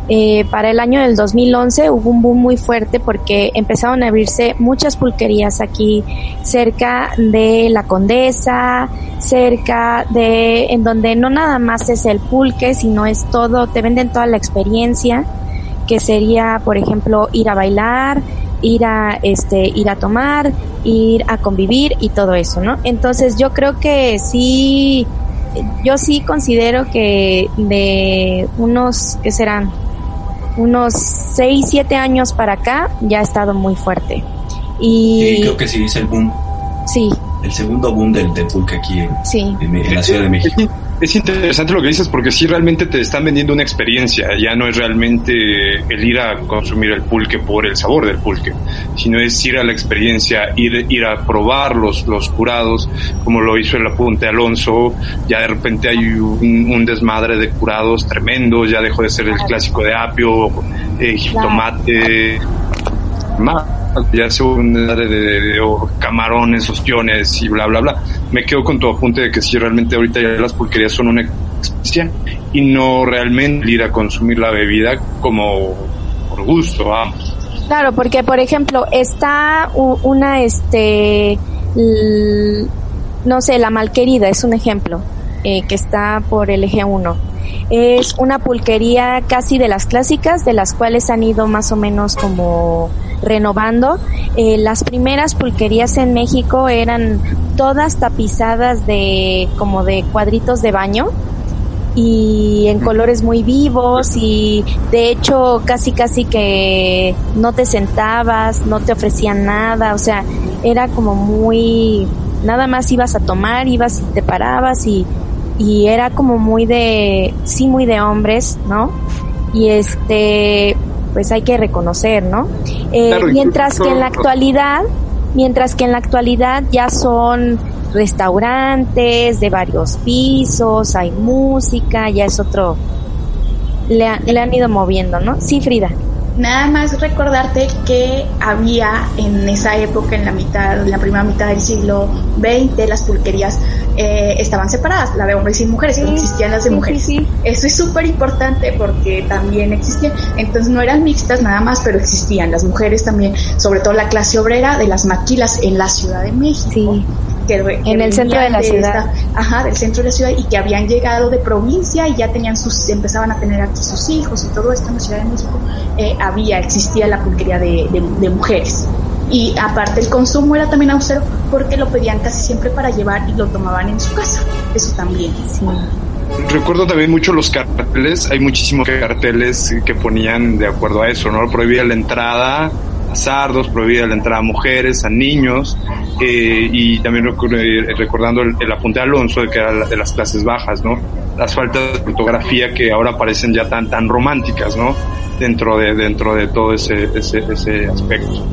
Eh, para el año del 2011 hubo un boom muy fuerte porque empezaron a abrirse muchas pulquerías aquí cerca de la Condesa cerca de en donde no nada más es el pulque sino es todo te venden toda la experiencia que sería por ejemplo ir a bailar ir a este ir a tomar, ir a convivir y todo eso, ¿no? Entonces yo creo que sí yo sí considero que de unos que serán unos 6, 7 años para acá ya ha estado muy fuerte. Y sí, creo que sí es el boom. Sí. El segundo boom del, del pulque aquí en, sí. en, en la Ciudad de México es interesante lo que dices porque sí realmente te están vendiendo una experiencia, ya no es realmente el ir a consumir el pulque por el sabor del pulque, sino es ir a la experiencia, ir, ir a probar los, los curados, como lo hizo el apunte Alonso, ya de repente hay un, un desmadre de curados tremendos, ya dejó de ser el clásico de apio, eh, jitomate, más ya se de, de, de, o camarones, ostiones y bla, bla, bla. Me quedo con tu apunte de que si realmente ahorita ya las pulquerías son una experiencia y no realmente ir a consumir la bebida como por gusto, vamos. Claro, porque por ejemplo está una, este, no sé, la malquerida es un ejemplo, eh, que está por el eje 1 es una pulquería casi de las clásicas, de las cuales han ido más o menos como renovando. Eh, las primeras pulquerías en México eran todas tapizadas de como de cuadritos de baño y en colores muy vivos y de hecho casi casi que no te sentabas, no te ofrecían nada, o sea, era como muy nada más ibas a tomar, ibas y te parabas y y era como muy de, sí, muy de hombres, ¿no? Y este, pues hay que reconocer, ¿no? Eh, claro, mientras que en la actualidad, mientras que en la actualidad ya son restaurantes de varios pisos, hay música, ya es otro, le, le han ido moviendo, ¿no? Sí, Frida. Nada más recordarte que había en esa época, en la mitad, en la primera mitad del siglo XX, las pulquerías eh, estaban separadas, la de hombres y mujeres, no existían las de mujeres. Eso es súper importante porque también existían, entonces no eran mixtas nada más, pero existían las mujeres también, sobre todo la clase obrera de las maquilas en la Ciudad de México. Que, en el centro de la ciudad. ajá, del centro de la ciudad y que habían llegado de provincia y ya tenían sus, empezaban a tener aquí sus hijos y todo esto en la Ciudad de México, eh, había, existía la pulquería de, de mujeres y aparte el consumo era también austero porque lo pedían casi siempre para llevar y lo tomaban en su casa. Eso también. Sí. Recuerdo también mucho los carteles, hay muchísimos carteles que ponían de acuerdo a eso, ¿no? Prohibía la entrada sardos, prohibida la entrada a mujeres, a niños, eh, y también recordando el, apunte de Alonso de que era de las clases bajas, ¿no? Las faltas de fotografía que ahora parecen ya tan, tan románticas, ¿no? Dentro de, dentro de todo ese, ese, ese aspecto.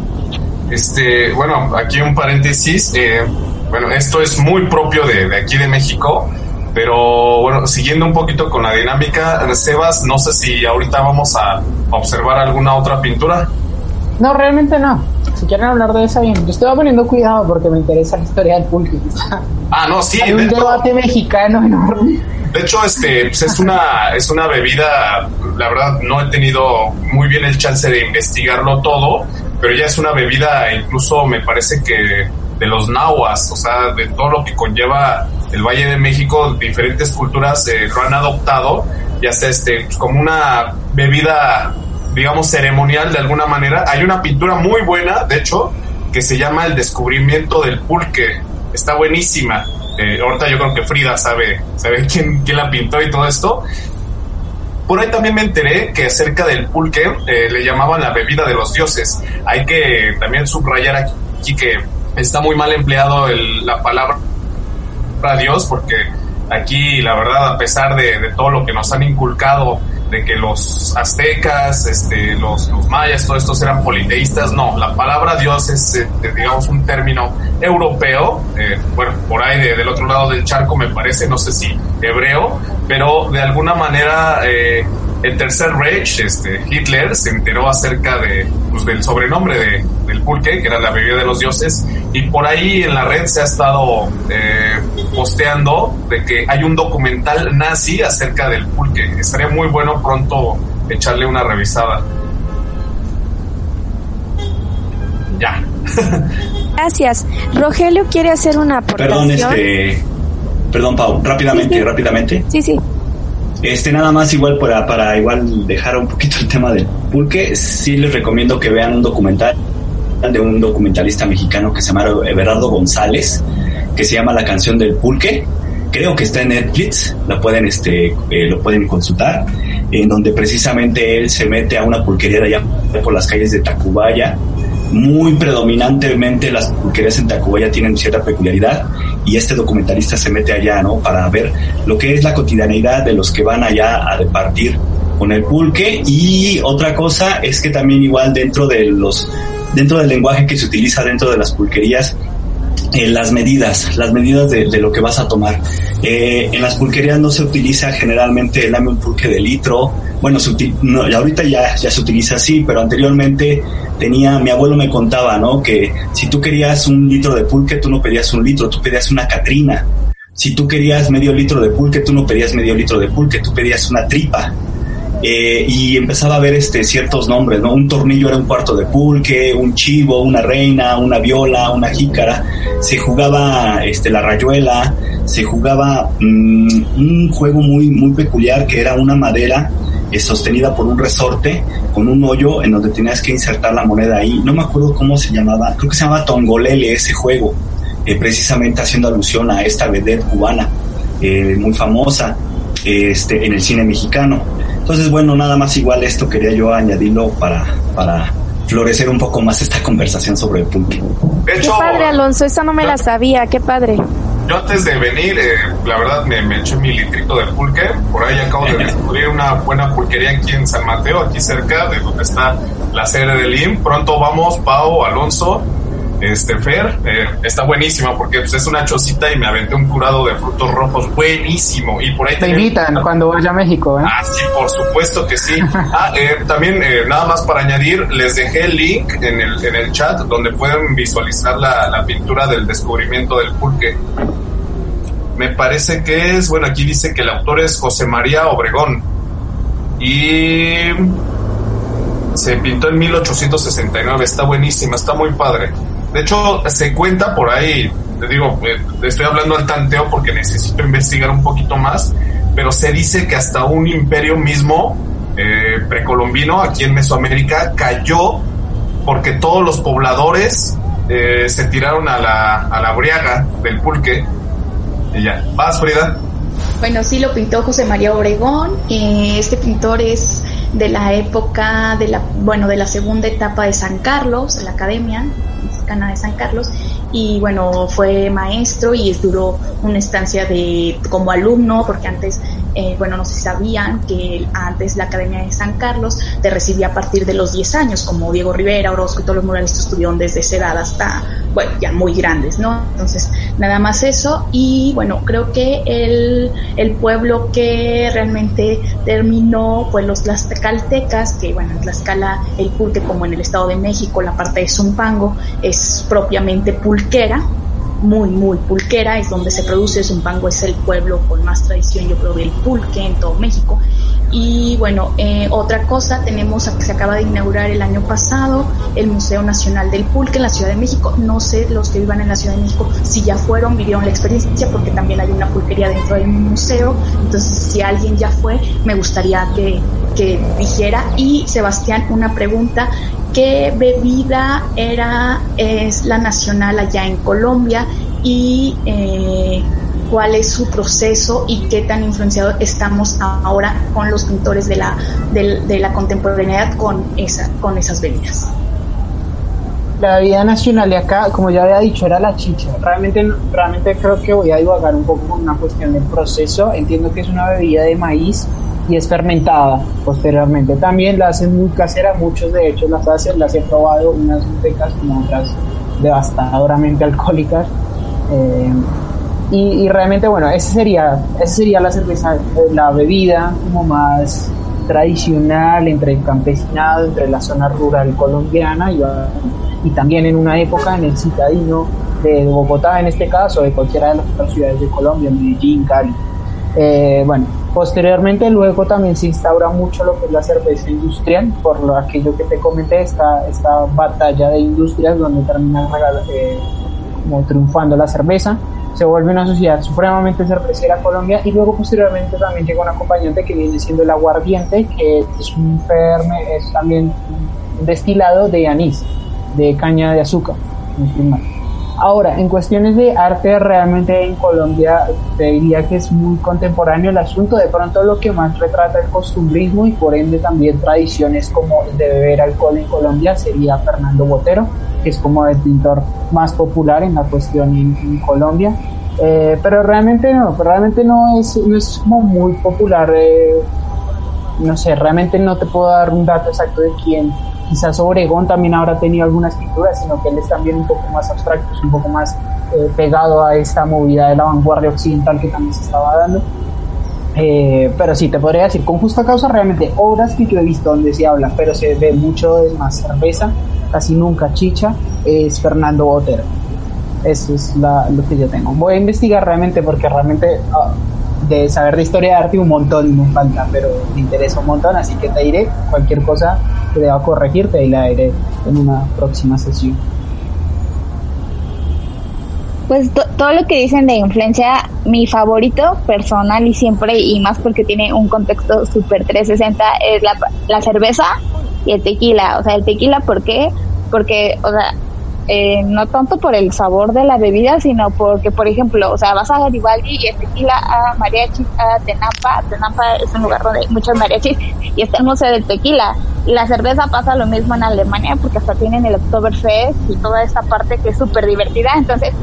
Este, bueno, aquí un paréntesis. Eh, bueno, esto es muy propio de, aquí de México, pero bueno, siguiendo un poquito con la dinámica, Sebas, no sé si ahorita vamos a observar alguna otra pintura. No, realmente no. Si quieren hablar de esa, bien. Yo estoy poniendo cuidado porque me interesa la historia del pulque. Ah, no, sí. Hay un debate mexicano enorme. De hecho, este, pues es una, es una bebida, la verdad, no he tenido muy bien el chance de investigarlo todo, pero ya es una bebida, incluso me parece que de los nahuas, o sea, de todo lo que conlleva el Valle de México, diferentes culturas eh, lo han adoptado, ya sea este, pues, como una bebida, digamos, ceremonial de alguna manera. Hay una pintura muy buena, de hecho, que se llama El descubrimiento del pulque. Está buenísima. Eh, ahorita yo creo que Frida sabe, sabe quién, quién la pintó y todo esto. Por ahí también me enteré que acerca del pulque eh, le llamaban la bebida de los dioses. Hay que también subrayar aquí que está muy mal empleado la palabra para Dios porque aquí la verdad a pesar de, todo lo que nos han inculcado de que los aztecas, este, los, mayas, todos estos eran politeístas. No, la palabra Dios es, eh, digamos, un término europeo. Eh, bueno, por ahí del otro lado del charco me parece, no sé si hebreo, pero de alguna manera eh, el Tercer Reich, este, Hitler, se enteró acerca de, pues, del sobrenombre de, del pulque, que era la bebida de los dioses, y por ahí en la red se ha estado eh, posteando de que hay un documental nazi acerca del pulque. Estaría muy bueno pronto echarle una revisada. Ya. Gracias. Rogelio quiere hacer una aportación. Perdón, este... Perdón, Pau, rápidamente, rápidamente. Sí, sí. Este, nada más igual para, para igual dejar un poquito el tema del pulque, sí les recomiendo que vean un documental de un documentalista mexicano que se llama Everardo González, que se llama La canción del pulque. Creo que está en Netflix, la pueden, este, eh, lo pueden consultar, en donde precisamente él se mete a una pulquería de allá por las calles de Tacubaya, muy predominantemente las pulquerías en Tacubaya tienen cierta peculiaridad y este documentalista se mete allá, ¿no? Para ver lo que es la cotidianidad de los que van allá a repartir con el pulque y otra cosa es que también igual dentro de los dentro del lenguaje que se utiliza dentro de las pulquerías eh, las medidas, las medidas de, lo que vas a tomar. Eh, en las pulquerías no se utiliza generalmente el un pulque de litro. Bueno, ahorita ya, ya se utiliza así, pero anteriormente tenía, mi abuelo me contaba, ¿no? Que si tú querías un litro de pulque, tú no pedías un litro, tú pedías una catrina. Si tú querías medio litro de pulque, tú no pedías medio litro de pulque, tú pedías una tripa. Eh, y empezaba a ver este, ciertos nombres, ¿no? Un tornillo era un cuarto de pulque, un chivo, una reina, una viola, una jícara. Se jugaba este, la rayuela, se jugaba mm, un juego muy, muy peculiar que era una madera sostenida por un resorte con un hoyo en donde tenías que insertar la moneda ahí. No me acuerdo cómo se llamaba, creo que se llamaba Tongolele ese juego, eh, precisamente haciendo alusión a esta vedette cubana muy famosa este, en el cine mexicano. Entonces, bueno, nada más igual esto quería yo añadirlo para, para florecer un poco más esta conversación sobre el pulque. qué padre, Alonso, eso no me la sabía, qué padre. Yo antes de venir, eh, la verdad, me, me, eché mi litrito de pulque. Por ahí acabo de descubrir una buena pulquería aquí en San Mateo, aquí cerca de donde está la sede del IM. Pronto vamos, Pau, Alonso. Este Fer, eh, está buenísima porque pues, es una chocita y me aventé un curado de frutos rojos buenísimo. Y por ahí Te invitan cuando vaya a México, ¿eh? Ah, sí, por supuesto que sí. Ah, eh, también, eh, nada más para añadir, les dejé el link en el, en el chat donde pueden visualizar la, la pintura del descubrimiento del pulque. Me parece que es, bueno, aquí dice que el autor es José María Obregón. Y se pintó en 1869, está buenísima, está muy padre. De hecho, se cuenta por ahí, te digo, estoy hablando al tanteo porque necesito investigar un poquito más, pero se dice que hasta un imperio mismo eh, precolombino aquí en Mesoamérica cayó porque todos los pobladores eh, se tiraron a la, a la briaga del pulque. Y ya, vas Frida. Bueno, sí lo pintó José María Obregón. Eh, este pintor es de la época de la, bueno, de la segunda etapa de San Carlos, la Academia Mexicana de San Carlos, y bueno, fue maestro y duró una estancia de como alumno, porque antes, eh, bueno, no se sabían que antes la Academia de San Carlos te recibía a partir de los 10 años, como Diego Rivera, Orozco y todos los muralistas estuvieron desde esa edad hasta, bueno, ya muy grandes, ¿no? Entonces, nada más eso, y bueno, creo que el, el pueblo que realmente terminó, pues los tlaxcaltecas, que bueno, en Tlaxcala, el pulque, como en el Estado de México, la parte de Zumpango, es propiamente pulquera, muy, muy pulquera, es donde se produce Zumpango, es el pueblo con más tradición, yo creo, del pulque en todo México. Y bueno, eh, otra cosa, tenemos, que se acaba de inaugurar el año pasado, el Museo Nacional del Pulque en la Ciudad de México. No sé los que vivan en la Ciudad de México si ya fueron, vivieron la experiencia, porque también hay una pulquería dentro del museo. Entonces, si alguien ya fue, me gustaría que, que dijera. Y Sebastián, una pregunta. ¿Qué bebida era, es la nacional allá en Colombia? Y eh, cuál es su proceso y qué tan influenciado estamos ahora con los pintores de la, de, de la contemporaneidad con, esa, con esas bebidas. La bebida nacional de acá, como ya había dicho, era la chicha. Realmente, realmente creo que voy a divagar un poco con una cuestión del proceso. Entiendo que es una bebida de maíz y es fermentada posteriormente. También la hacen muy casera, muchos de hecho las hacen, las he probado, unas ricas como otras devastadoramente alcohólicas. Eh, y, y, realmente, bueno, esa sería, esa sería la cerveza, la bebida como más tradicional entre el campesinado, entre la zona rural colombiana y, y también en una época en el citadino de Bogotá, en este caso, de cualquiera de las otras ciudades de Colombia, Medellín, Cali. Eh, bueno, posteriormente luego también se instaura mucho lo que es la cerveza industrial, por lo aquello que te comenté, esta, esta batalla de industrias donde termina eh, como triunfando la cerveza se vuelve una sociedad supremamente cervecera Colombia y luego posteriormente también llega un acompañante que viene siendo el aguardiente que es un ferme, es también un destilado de anís, de caña de azúcar. Ahora, en cuestiones de arte, realmente en Colombia te diría que es muy contemporáneo el asunto. De pronto lo que más retrata el costumbrismo y por ende también tradiciones como de beber alcohol en Colombia sería Fernando Botero, que es como el pintor más popular en la cuestión en, en Colombia. Eh, pero realmente no, realmente no es, no es como muy popular. Eh, no sé, realmente no te puedo dar un dato exacto de quién quizás Obregón también habrá tenido algunas pinturas, sino que él es también un poco más abstracto, es un poco más eh, pegado a esta movida de la vanguardia occidental que también se estaba dando. Eh, pero sí, te podría decir, con justa causa, realmente obras que yo he visto donde se habla, pero se ve mucho de más cerveza, casi nunca chicha, es Fernando Botero. Eso es la, lo que yo tengo. Voy a investigar realmente porque realmente ah, de saber de historia de arte un montón me falta, pero me interesa un montón, así que te diré cualquier cosa que deba corregirte y la diré en una próxima sesión. Pues todo lo que dicen de influencia, mi favorito personal y siempre, y más porque tiene un contexto súper 360, es la, la cerveza y el tequila. O sea, el tequila, ¿por qué? Porque, o sea, eh, no tanto por el sabor de la bebida, sino porque, por ejemplo, o sea, vas a Garibaldi y el tequila a mariachi a Tenampa. Tenampa es un lugar donde hay muchos mariachis y está el Museo del Tequila. Y la cerveza pasa lo mismo en Alemania porque hasta tienen el Oktoberfest y toda esta parte que es súper divertida. Entonces,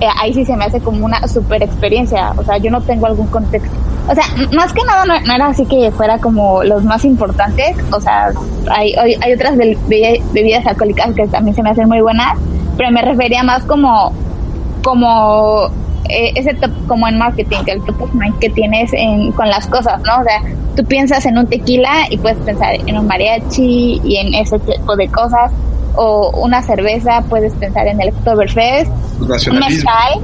eh, ahí sí se me hace como una super experiencia. O sea, yo no tengo algún contexto. O sea, más que nada no, no era así que fuera como los más importantes. O sea, hay, hay, otras bebidas alcohólicas que también se me hacen muy buenas. pero me refería más como, como eh, ese top, como en marketing, el top of mind que tienes en, con las cosas, ¿no? O sea, tú piensas en un tequila y puedes pensar en un mariachi y en ese tipo de cosas, o una cerveza, puedes pensar en el Oktoberfest, un mezcal,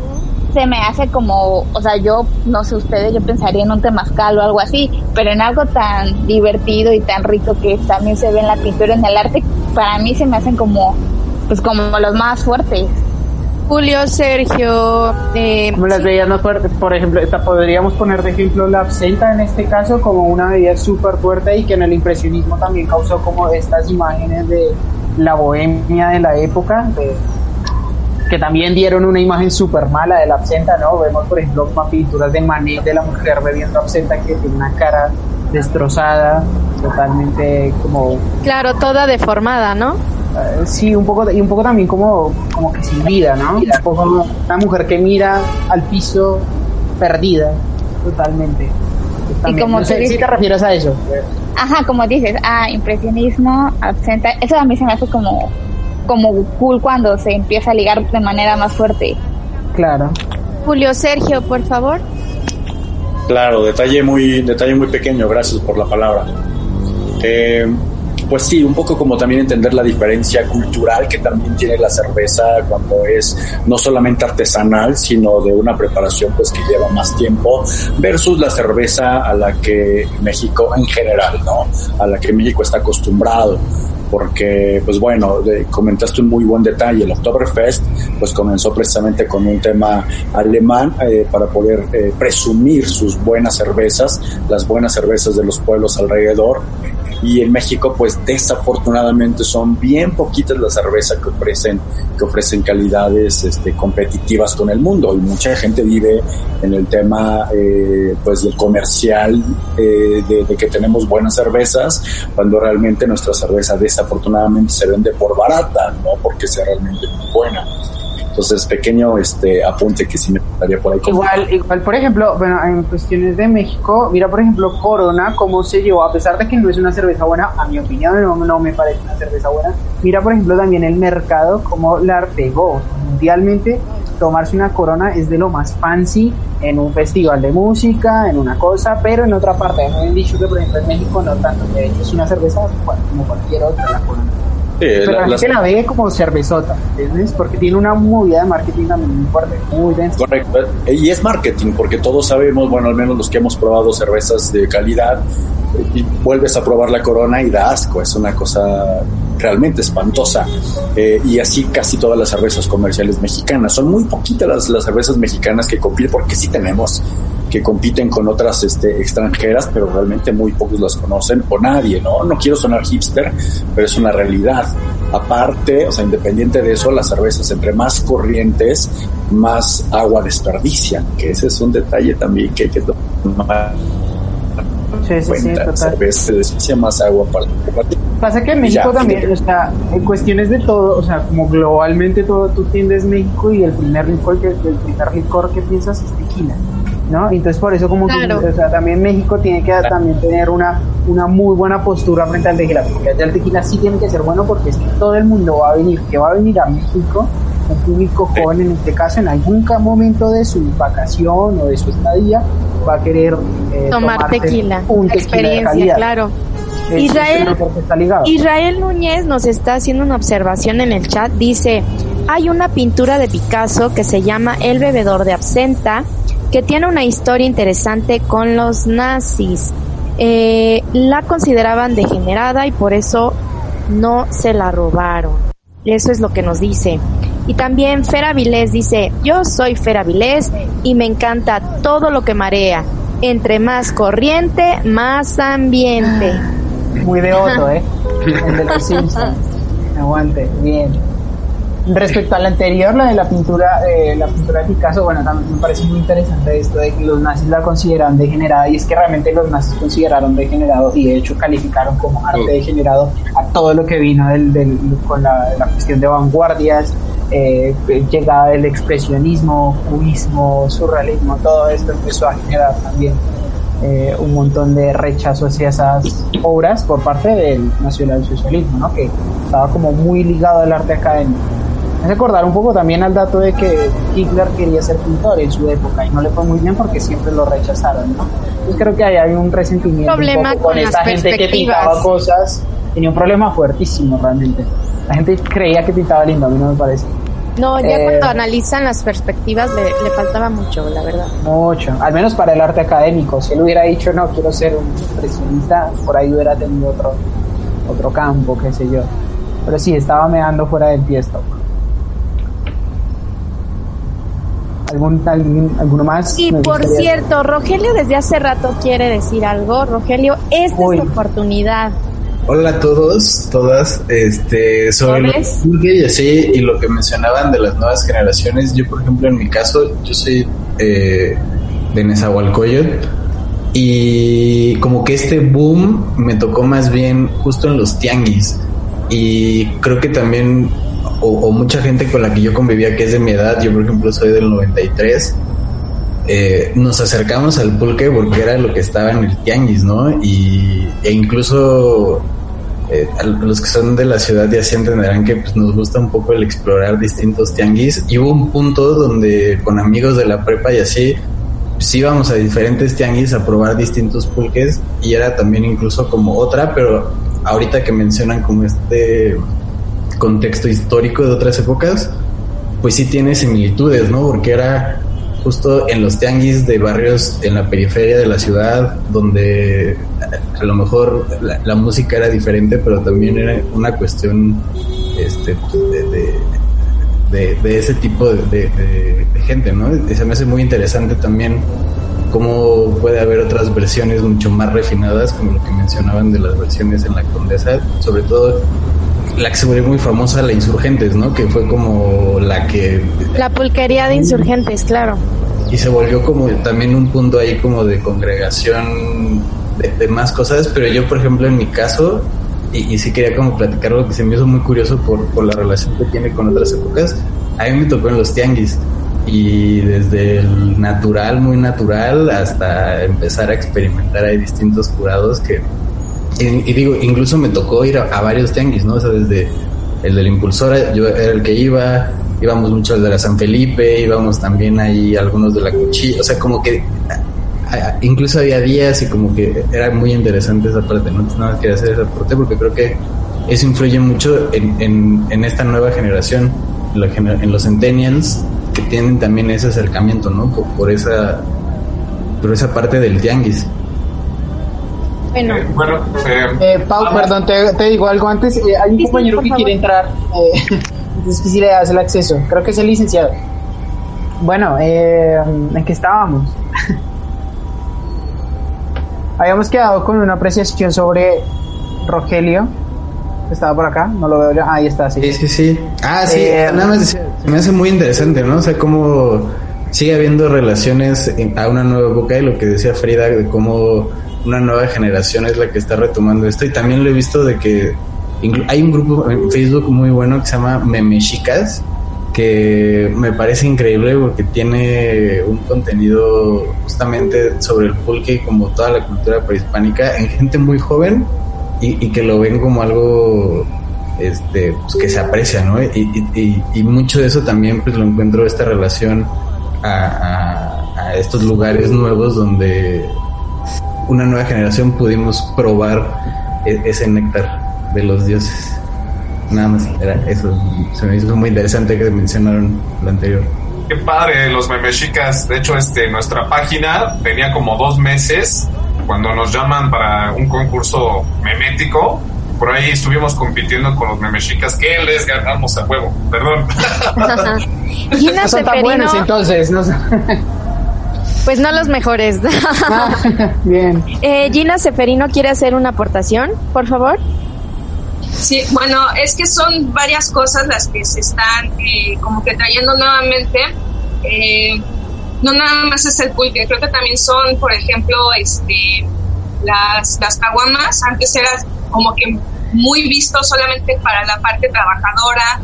se me hace como, o sea, yo, no sé ustedes, yo pensaría en un temazcal o algo así, pero en algo tan divertido y tan rico que también se ve en la pintura, en el arte, para mí se me hacen como, pues como los más fuertes. Julio, Sergio, eh, Como las bebidas más fuertes, por ejemplo, esta, podríamos poner de ejemplo la absenta en este caso como una bebida súper fuerte y que en el impresionismo también causó como estas imágenes de la bohemia de la época, de- que también dieron una imagen súper mala de la absenta, ¿no? Vemos, por ejemplo, pinturas de Manet de la mujer bebiendo absenta que tiene una cara destrozada, totalmente como claro, toda deformada, ¿no? eh, sí, un poco, y un poco también como, como que sin vida, ¿no? Un poco una mujer que mira al piso perdida, totalmente. También, como no sé, dices- te refieres a eso. Ajá, como dices, ah, impresionismo, absenta, eso a mí se me hace como, como cool cuando se empieza a ligar de manera más fuerte. Claro. Julio, Sergio, por favor. Claro, detalle muy, detalle muy pequeño, gracias por la palabra. Eh, pues sí, un poco como también entender la diferencia cultural que también tiene la cerveza cuando es no solamente artesanal, sino de una preparación pues que lleva más tiempo versus la cerveza a la que México en general, ¿no? A la que México está acostumbrado porque pues bueno, de- comentaste un muy buen detalle, el Oktoberfest pues comenzó precisamente con un tema alemán eh, para poder eh, presumir sus buenas cervezas, las buenas cervezas de los pueblos alrededor. Y en México pues desafortunadamente son bien poquitas las cervezas que ofrecen que ofrecen calidades este, competitivas con el mundo. Y mucha gente vive en el tema eh, pues del comercial eh, de, de que tenemos buenas cervezas cuando realmente nuestra cerveza desafortunadamente se vende por barata no porque sea realmente muy buena. Entonces pequeño este apunte que sí me gustaría por ahí Igual, igual, por ejemplo, bueno, en cuestiones de México, mira, por ejemplo, Corona, cómo se llevó, a pesar de que no es una cerveza buena, a mi opinión no, no me parece una cerveza buena, mira, por ejemplo, también el mercado, cómo la pegó mundialmente, tomarse una Corona es de lo más fancy en un festival de música, en una cosa, pero en otra parte, me han dicho que, por ejemplo, en México no tanto, de hecho es una cerveza como cualquier otra, la Corona. Sí, Pero la- la, gente la ve como cervezota, ¿entiendes? Porque tiene una movida de marketing también muy fuerte, muy densa. Correcto. Y es marketing, porque todos sabemos, bueno, al menos los que hemos probado cervezas de calidad, y vuelves a probar la corona y da asco, es una cosa realmente espantosa. Eh, y así casi todas las cervezas comerciales mexicanas. Son muy poquitas las, las cervezas mexicanas que compiten, porque sí tenemos que compiten con otras este, extranjeras, pero realmente muy pocos las conocen o nadie, ¿no? No quiero sonar hipster, pero es una realidad. Aparte, o sea, independiente de eso, las cervezas entre más corrientes, más agua desperdician, que ese es un detalle también que hay que tomar Sí, sí, sí, cuenta. total. cerveza se desperdicia más agua para Pasa que en México ya, también, o sea, en cuestiones de todo, o sea, como globalmente todo, tú tiendes México y el primer licor que, el primer licor que piensas es tequila, ¿no? Entonces por eso como Claro. que, o sea, también México tiene que también tener una, una muy buena postura frente al tequila, porque el tequila sí tiene que ser bueno porque es que todo el mundo va a venir, que va a venir a México, un público joven en este caso, en algún momento de su vacación o de su estadía, va a querer eh, Tomar tequila. un tequila de Experiencia, claro. Israel-. Israel Núñez nos está haciendo una observación en el chat. Dice, hay una pintura de Picasso que se llama El bebedor de absenta, que tiene una historia interesante con los nazis. Eh, la consideraban degenerada y por eso no se la robaron. Eso es lo que nos dice. Y también Fera Vilés dice, yo soy Fera Vilés y me encanta todo lo que marea. Entre más corriente, más ambiente. Muy de Otto, ¿eh? El de los Simpsons. Aguante, bien. Respecto a la anterior, la de la pintura, eh, la pintura de Picasso, bueno, también me parece muy interesante esto de que los nazis la consideran degenerada y es que realmente los nazis consideraron degenerado y de hecho calificaron como arte degenerado a todo lo que vino del, del- con la, la cuestión de vanguardias, eh, llegada del expresionismo, cubismo, surrealismo, todo esto empezó a generar también eh, un montón de rechazo hacia esas obras por parte del nacionalsocialismo, ¿no? que estaba como muy ligado al arte académico. Acordar un poco también al dato de que Hitler quería ser pintor en su época y no le fue muy bien porque siempre lo rechazaron, ¿no? Entonces creo que ahí hay un resentimiento Problema un poco con, con esta gente que pintaba cosas. Tenía un problema fuertísimo realmente. La gente creía que pintaba lindo, a mí no me parece. No, ya Eh, cuando analizan las perspectivas le, le faltaba mucho, la verdad. Mucho, al menos para el arte académico. Si él hubiera dicho no, quiero ser un impresionista, por ahí hubiera tenido otro, otro campo, qué sé yo. Pero sí, estaba meando fuera del tiesto. ¿Algún, algún, ¿Alguno más? Y por cierto, Rogelio desde hace rato quiere decir algo. Rogelio, esta Uy. es tu oportunidad. Hola a todos, todas, este, sobre pulque y así, y lo que mencionaban de las nuevas generaciones, yo por ejemplo en mi caso, yo soy eh, de Nezahualcóyotl, y como que este boom me tocó más bien justo en los tianguis, y creo que también, o, mucha gente con la que yo convivía que es de mi edad, yo por ejemplo soy del 93, eh, nos acercamos al pulque porque era lo que estaba en el tianguis, ¿no? Y, e incluso eh, los que son de la ciudad ya sí entenderán que pues, nos gusta un poco el explorar distintos tianguis. Y hubo un punto donde con amigos de la prepa y así, pues íbamos a diferentes tianguis a probar distintos pulques y era también incluso como otra, pero ahorita que mencionan como este contexto histórico de otras épocas, pues sí tiene similitudes, ¿no? Porque era justo en los tianguis de barrios en la periferia de la ciudad, donde a lo mejor la, música era diferente, pero también era una cuestión este, de, de, de- de ese tipo de gente, ¿no? Y se me hace muy interesante también cómo puede haber otras versiones mucho más refinadas, como lo que mencionaban de las versiones en la Condesa, sobre todo la que se volvió muy famosa, la Insurgentes, ¿no? Que fue como la que La pulquería de insurgentes, claro. y se volvió como también un punto ahí como de congregación de, de más cosas, pero yo por ejemplo en mi caso, y, y sí quería como platicar lo que se me hizo muy curioso por, por la relación que tiene con otras épocas, a mí me tocó en los tianguis y desde el natural, muy natural, hasta empezar a experimentar hay distintos curados que, y, digo, incluso me tocó ir a, varios tianguis, ¿no? O sea, desde el del impulsor, yo era el que iba, íbamos mucho al de la San Felipe, íbamos también ahí algunos de la Cuchilla, o sea, como que incluso había días y como que era muy interesante esa parte, no nada más quería hacer ese aporte porque creo que eso influye mucho en, en, esta nueva generación, en, la los centennials, que tienen también ese acercamiento, ¿no? Por esa por esa parte del tianguis. Bueno, Eh, bueno, eh, Eh, Pau, ah, perdón, te, te digo algo antes. Eh, hay un Sí, compañero que favor. quiere entrar. Eh, que si le das el acceso. Creo que es el licenciado. Bueno, eh, ¿en qué estábamos? Habíamos quedado con una apreciación sobre Rogelio. Estaba por acá, no lo veo ya. Ah, ahí está, sí. Sí, sí, sí. Ah, sí, Eh, nada más se me hace muy interesante, ¿no? O sea, cómo sigue habiendo relaciones a una nueva época y lo que decía Frida de cómo una nueva generación es la que está retomando esto. Y también lo he visto de que hay un grupo en Facebook muy bueno que se llama Memechicas, que me parece increíble porque tiene un contenido justamente sobre el pulque y como toda la cultura prehispánica en gente muy joven y, que lo ven como algo este pues, que se aprecia, ¿no? Y, mucho de eso también pues lo encuentro esta relación a estos lugares nuevos donde una nueva generación pudimos probar e- ese néctar de los dioses. Nada más era eso. Se me hizo muy interesante que mencionaron lo anterior. Qué padre, los memechicas. De hecho, este, nuestra página tenía como dos meses cuando nos llaman para un concurso memético. Por ahí estuvimos compitiendo con los memechicas que les ganamos a huevo. Perdón. No son tan buenos entonces. No son- pues no los mejores. Ah, Bien. Eh, Gina Seferino quiere hacer una aportación, por favor. Sí, bueno, es que son varias cosas las que se están eh, como que trayendo nuevamente. Eh, no nada más es el pulque, creo que también son, por ejemplo, este, las, las caguamas. Antes era como que muy visto solamente para la parte trabajadora,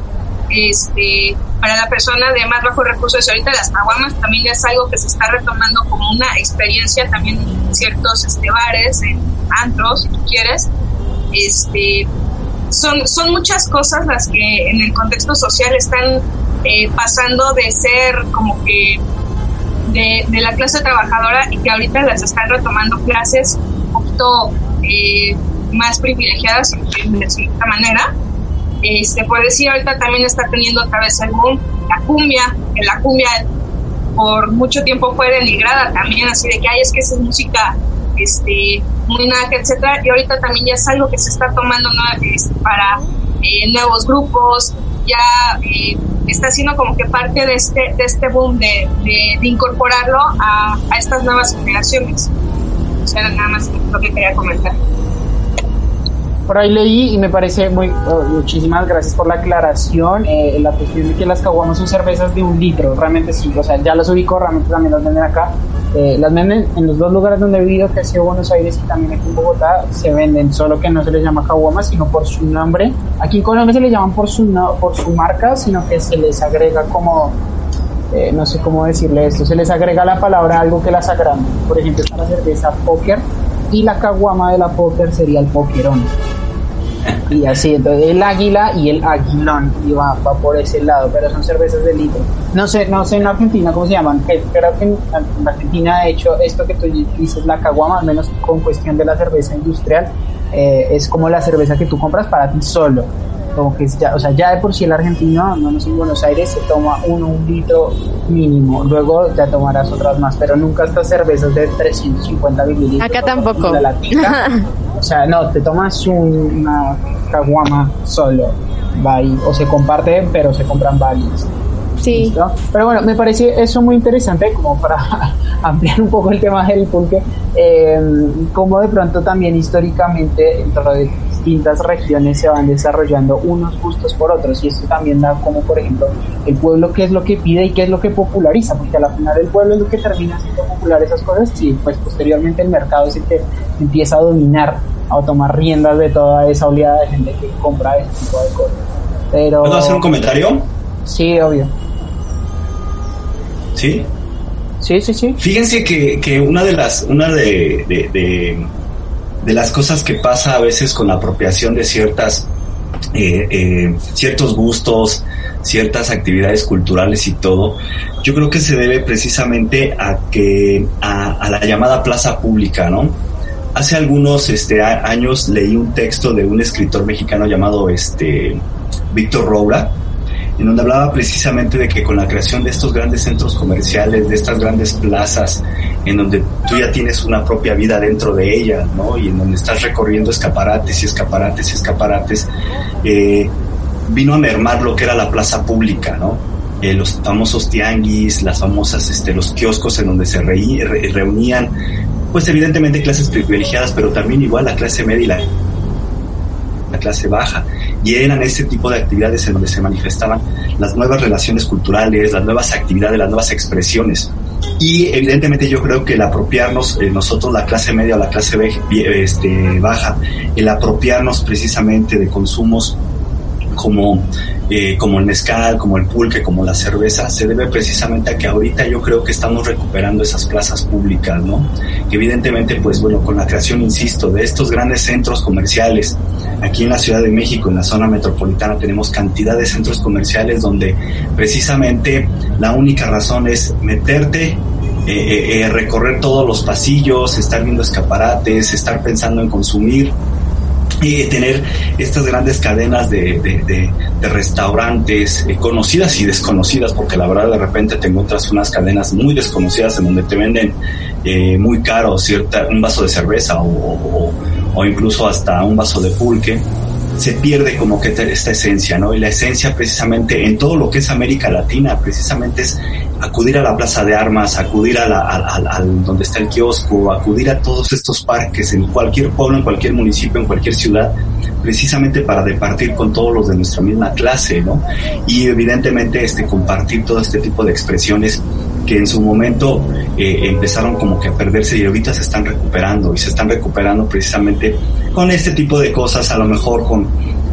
este, para la persona de más bajos recursos. Ahorita las caguamas también es algo que se está retomando como una experiencia también en ciertos este, bares, en antros, si tú quieres. Este, son, son muchas cosas las que en el contexto social están eh, pasando de ser como que de, de, la clase trabajadora y que ahorita las están retomando clases un poquito eh, más privilegiadas de cierta manera. Este, por decir, ahorita también está teniendo otra vez el boom la cumbia, que la cumbia por mucho tiempo fue denigrada también, así de que, ay, es que es música este, muy nada, etcétera, y ahorita también ya es algo que se está tomando este, para eh, nuevos grupos, ya eh, está siendo como que parte de este, de este boom de, de, incorporarlo a, a, estas nuevas generaciones. O sea, nada más lo que quería comentar. Por ahí leí y me parece muy. Oh, muchísimas gracias por la aclaración. Eh, la cuestión de que las caguamas son cervezas de un litro, realmente sí. O sea, ya las ubico, realmente también las venden acá. Eh, las venden en los dos lugares donde he vivido, que ha sido Buenos Aires y también aquí en Bogotá, se venden, solo que no se les llama caguama, sino por su nombre. Aquí en Colombia se les llaman por su, no, por su marca, sino que se les agrega como eh, no sé cómo decirle esto, se les agrega la palabra algo que las agranda. Por ejemplo, está la cerveza póker y la caguama de la póker sería el pokerón. Y así, entonces el águila y el aguilón, y va, va, por ese lado, pero son cervezas de litro. No sé, no sé en Argentina cómo se llaman, creo que en, Argentina, de hecho, esto que tú dices, la caguama, al menos con cuestión de la cerveza industrial, eh, es como la cerveza que tú compras para ti solo. Como que ya, o sea, ya de por sí el argentino, no sé, en Buenos Aires se toma uno, un litro mínimo, luego ya tomarás otras más, pero nunca estas cervezas de 350 mililitros. Acá tampoco. O sea, no, te tomas una caguama solo, o se comparten, pero se compran varios. Sí. Pero bueno, me parece eso muy interesante como para ampliar un poco el tema del pulque, eh, como de pronto también históricamente dentro de distintas regiones se van desarrollando unos gustos por otros y esto también da como por ejemplo el pueblo qué es lo que pide y qué es lo que populariza, porque al final el pueblo es lo que termina haciendo popular esas cosas y pues posteriormente el mercado es el que empieza a dominar o tomar riendas de toda esa oleada de gente que compra este tipo de cosas. Pero... ¿Puedo hacer un comentario? Sí, obvio. ¿Sí? Sí, sí, sí. Fíjense que, que una de las, una de, de, de, las cosas que pasa a veces con la apropiación de ciertas, eh, eh, ciertos gustos, ciertas actividades culturales y todo, yo creo que se debe precisamente a que, a, a la llamada plaza pública, ¿no? Hace algunos este, años leí un texto de un escritor mexicano llamado este, Víctor Roura, en donde hablaba precisamente de que con la creación de estos grandes centros comerciales, de estas grandes plazas, en donde tú ya tienes una propia vida dentro de ella, ¿no? Y en donde estás recorriendo escaparates y escaparates y escaparates, eh, vino a mermar lo que era la plaza pública, ¿no? Eh, los famosos tianguis, las famosas, este, los kioscos en donde se reunían, pues evidentemente clases privilegiadas, pero también igual la clase media y la clase baja, y eran ese tipo de actividades en donde se manifestaban las nuevas relaciones culturales, las nuevas actividades, las nuevas expresiones. Y evidentemente yo creo que el apropiarnos, eh, nosotros la clase media o la clase este, baja, el apropiarnos precisamente de consumos como, eh, como el mezcal, como el pulque, como la cerveza, se debe precisamente a que ahorita yo creo que estamos recuperando esas plazas públicas, ¿no? Que evidentemente, pues bueno, con la creación, insisto, de estos grandes centros comerciales, aquí en la Ciudad de México, en la zona metropolitana, tenemos cantidad de centros comerciales donde precisamente la única razón es meterte eh, eh, recorrer todos los pasillos, estar viendo escaparates, estar pensando en consumir y tener estas grandes cadenas de, de, de, restaurantes eh, conocidas y desconocidas, porque la verdad de repente te encuentras unas cadenas muy desconocidas en donde te venden eh, muy caro cierta, un vaso de cerveza o, o, incluso hasta un vaso de pulque, se pierde como que esta esencia, ¿no? Y la esencia precisamente en todo lo que es América Latina, precisamente es acudir a la plaza de armas, acudir a, la, donde está el kiosco, acudir a todos estos parques en cualquier pueblo, en cualquier municipio, en cualquier ciudad, precisamente para departir con todos los de nuestra misma clase, ¿no? Y evidentemente este compartir todo este tipo de expresiones que en su momento eh, empezaron como que a perderse y ahorita se están recuperando y se están recuperando precisamente con este tipo de cosas, a lo mejor con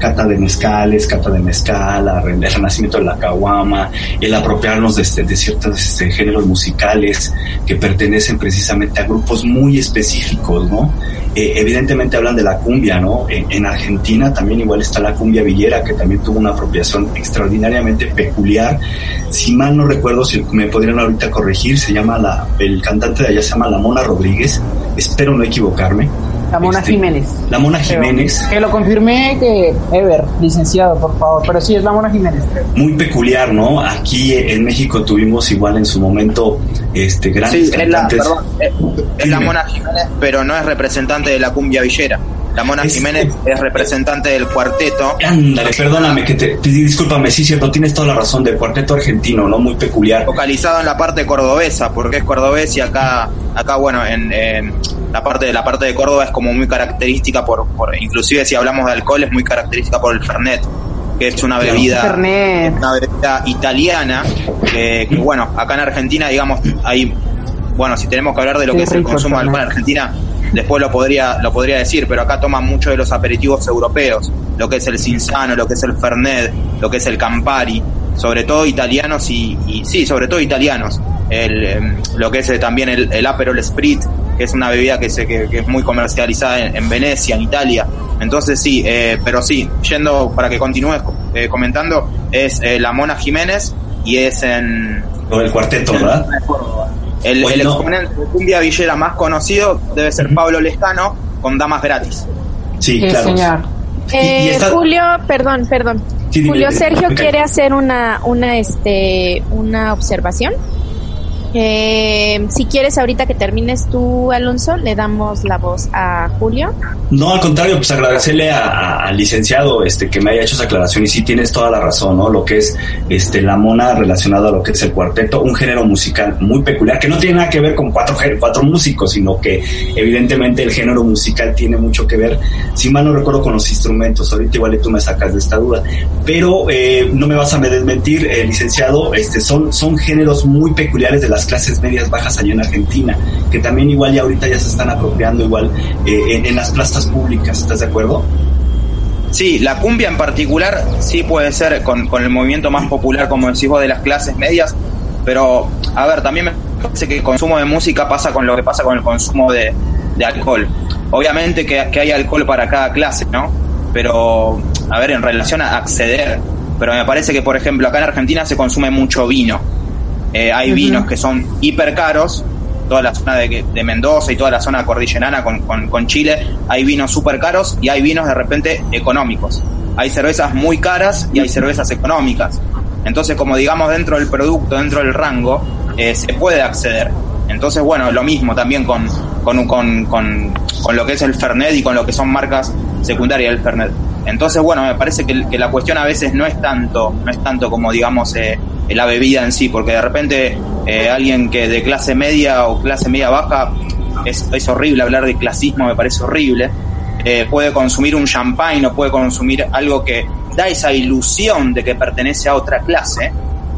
cata de mezcales, cata de mezcal, el renacimiento de la caguama, el apropiarnos de, este, ciertos este, géneros musicales que pertenecen precisamente a grupos muy específicos, ¿no? Eh, evidentemente hablan de la cumbia, ¿no? En, Argentina también igual está la cumbia villera, que también tuvo una apropiación extraordinariamente peculiar. Si mal no recuerdo, si me podrían ahorita corregir, se llama la, el cantante de allá se llama La Mona Rodríguez, espero no equivocarme. La Mona este, Jiménez. La Mona Jiménez. que lo confirmé que Ever, licenciado, por favor, pero sí es la Mona Jiménez. Muy peculiar, ¿no? Aquí en México tuvimos igual en su momento este grandes sí, cantantes. Es la, perdón, es la Mona Jiménez, pero no es representante de la cumbia villera. La Mona Jiménez es representante del cuarteto. Ándale, perdóname, que te, discúlpame, sí, cierto, tienes toda la razón, del cuarteto argentino, ¿no? Muy peculiar. Localizado en la parte cordobesa, porque es cordobés y acá, acá bueno, en, la parte de la parte de Córdoba es como muy característica por, por, inclusive si hablamos de alcohol, es muy característica por el Fernet que es una bebida, una bebida italiana, que, bueno, acá en Argentina, digamos, hay, bueno, si tenemos que hablar de lo que es el consumo de alcohol en Argentina, después lo podría, lo podría decir, pero acá toman mucho de los aperitivos europeos, lo que es el Cinzano, lo que es el Fernet, lo que es el Campari, sobre todo italianos y, sí, sobre todo italianos. El, em, lo que es eh, también el, el Aperol Sprit, que es una bebida que, se, que, es muy comercializada en, Venecia, en Italia. Entonces sí, eh, pero sí, yendo para que continúes eh, comentando, es la Mona Jiménez y es en... Lo del cuarteto, ¿verdad? El, exponente de cumbia villera más conocido debe ser Pablo Lescano con Damas Gratis. Sí, claro. Señor. Eh, Julio, perdón, perdón. Julio Sergio quiere hacer una, una, este, una observación. Eh, si quieres, ahorita que termines tú, Alonso, le damos la voz a Julio. No, al contrario, pues agradecerle al licenciado este que me haya hecho esa aclaración y sí tienes toda la razón, ¿no? Lo que es este la mona relacionada a lo que es el cuarteto, un género musical muy peculiar que no tiene nada que ver con cuatro, cuatro músicos, sino que evidentemente el género musical tiene mucho que ver, si mal no recuerdo, con los instrumentos. Ahorita igual tú me sacas de esta duda, pero eh, no me vas a desmentir, eh, licenciado, este son, son géneros muy peculiares de las clases medias bajas allá en Argentina, que también igual ya ahorita ya se están apropiando igual eh, en, las plazas públicas, ¿estás de acuerdo? Sí, la cumbia en particular sí puede ser con, el movimiento más popular, como decís vos, de las clases medias, pero a ver, también me parece que el consumo de música pasa con lo que pasa con el consumo de, alcohol. Obviamente que, que hay alcohol para cada clase, ¿no? Pero, a ver, en relación a acceder, pero me parece que, por ejemplo, acá en Argentina se consume mucho vino eh, hay vinos que son hiper caros, toda la zona de, Mendoza y toda la zona cordillerana con, con, Chile, hay vinos súper caros y hay vinos de repente económicos. Hay cervezas muy caras y hay cervezas económicas. Entonces, como digamos, dentro del producto, dentro del rango, eh, se puede acceder. Entonces, bueno, lo mismo también con, con, con, con, lo que es el Fernet y con lo que son marcas secundarias del Fernet. Entonces, bueno, me parece que, que, la cuestión a veces no es tanto, no es tanto como digamos eh, la bebida en sí, porque de repente eh, alguien que de clase media o clase media baja, es, es horrible hablar de clasismo, me parece horrible, eh, puede consumir un champagne o puede consumir algo que da esa ilusión de que pertenece a otra clase,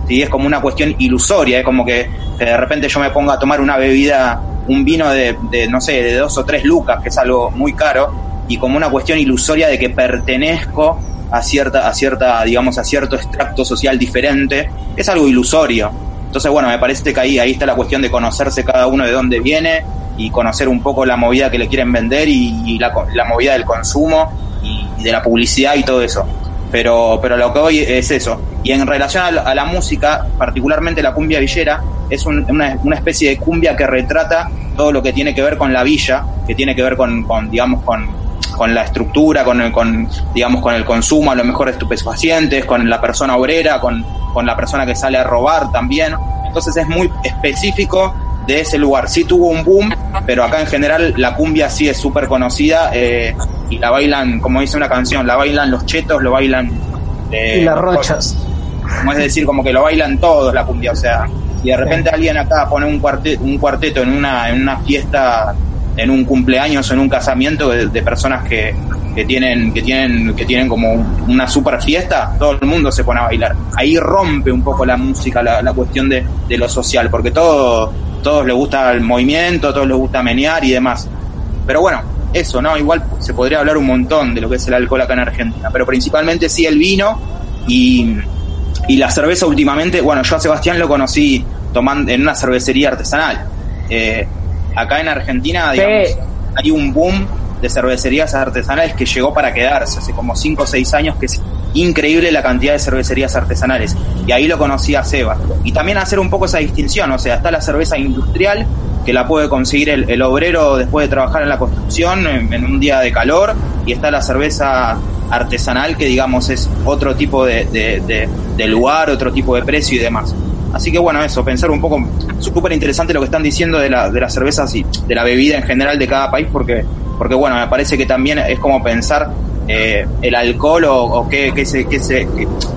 ¿sí? es como una cuestión ilusoria, es como que, de repente yo me ponga a tomar una bebida, un vino de, de, no sé, de dos o tres lucas, que es algo muy caro, y como una cuestión ilusoria de que pertenezco a cierta, a cierta, digamos, a cierto extracto social diferente, es algo ilusorio. Entonces, bueno, me parece que ahí, ahí está la cuestión de conocerse cada uno de dónde viene y conocer un poco la movida que le quieren vender y, la, la, movida del consumo y, de la publicidad y todo eso. Pero, pero lo que hoy es eso. Y en relación a la, música, particularmente la cumbia villera, es una, una, especie de cumbia que retrata todo lo que tiene que ver con la villa, que tiene que ver con, con digamos, con, con la estructura, con el, con, digamos, con el consumo a lo mejor de estupefacientes, con la persona obrera, con, con la persona que sale a robar también. Entonces es muy específico de ese lugar. Sí tuvo un boom, pero acá en general la cumbia sí es súper conocida eh, y la bailan, como dice una canción, la bailan los chetos, lo bailan... Eh, y las rochas. Como es decir, como que lo bailan todos la cumbia, o sea, y de repente alguien acá pone un cuarteto, un cuarteto en una, en una fiesta en un cumpleaños o en un casamiento de, personas que, que, tienen que tienen que tienen como una super fiesta todo el mundo se pone a bailar ahí rompe un poco la música la, la cuestión de, de, lo social porque todo todos les gusta el movimiento todos les gusta menear y demás pero bueno eso, ¿no? Igual se podría hablar un montón de lo que es el alcohol acá en Argentina, pero principalmente sí el vino y, y la cerveza últimamente, bueno, yo a Sebastián lo conocí tomando en una cervecería artesanal. Eh, acá en Argentina, digamos, hay un boom de cervecerías artesanales que llegó para quedarse hace como 5 o 6 años, que es increíble la cantidad de cervecerías artesanales. Y ahí lo conocí a Seba. Y también hacer un poco esa distinción, o sea, está la cerveza industrial, que la puede conseguir el, el obrero después de trabajar en la construcción en, en, un día de calor, y está la cerveza artesanal, que digamos es otro tipo de, de, de, de lugar, otro tipo de precio y demás. Así que bueno, eso, pensar un poco, súper interesante lo que están diciendo de, la, de las cervezas y de la bebida en general de cada país, porque, porque bueno, me parece que también es como pensar eh, el alcohol o, qué, qué se, qué se,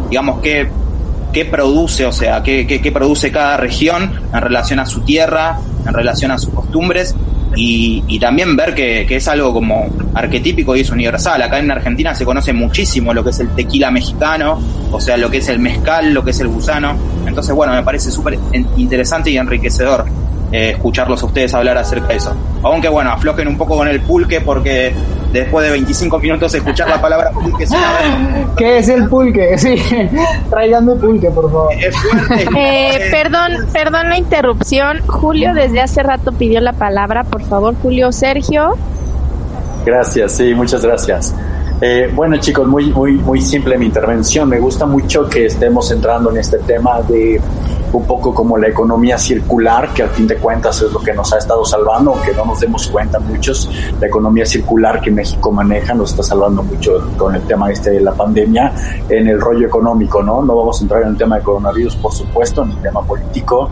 digamos, qué, qué produce, o sea, qué, qué, qué produce cada región en relación a su tierra, en relación a sus costumbres y, y, también ver que, que, es algo como arquetípico y es universal. Acá en Argentina se conoce muchísimo lo que es el tequila mexicano, o sea, lo que es el mezcal, lo que es el gusano. Entonces, bueno, me parece súper interesante y enriquecedor eh, escucharlos a ustedes hablar acerca de eso. Aunque, bueno, aflojen un poco con el pulque porque después de 25 minutos escuchar la palabra pulque ¿Qué es el pulque? Sí, traiganme pulque, por favor. Eh, perdón, perdón la interrupción. Julio desde hace rato pidió la palabra, por favor, Julio Sergio. Gracias, sí, muchas gracias. Eh, bueno chicos, muy, muy, muy simple mi intervención. Me gusta mucho que estemos entrando en este tema de un poco como la economía circular, que al fin de cuentas es lo que nos ha estado salvando, aunque no nos demos cuenta muchos, la economía circular que México maneja nos está salvando mucho con el tema este de la pandemia en el rollo económico, ¿no? No vamos a entrar en el tema de coronavirus, por supuesto, en el tema político,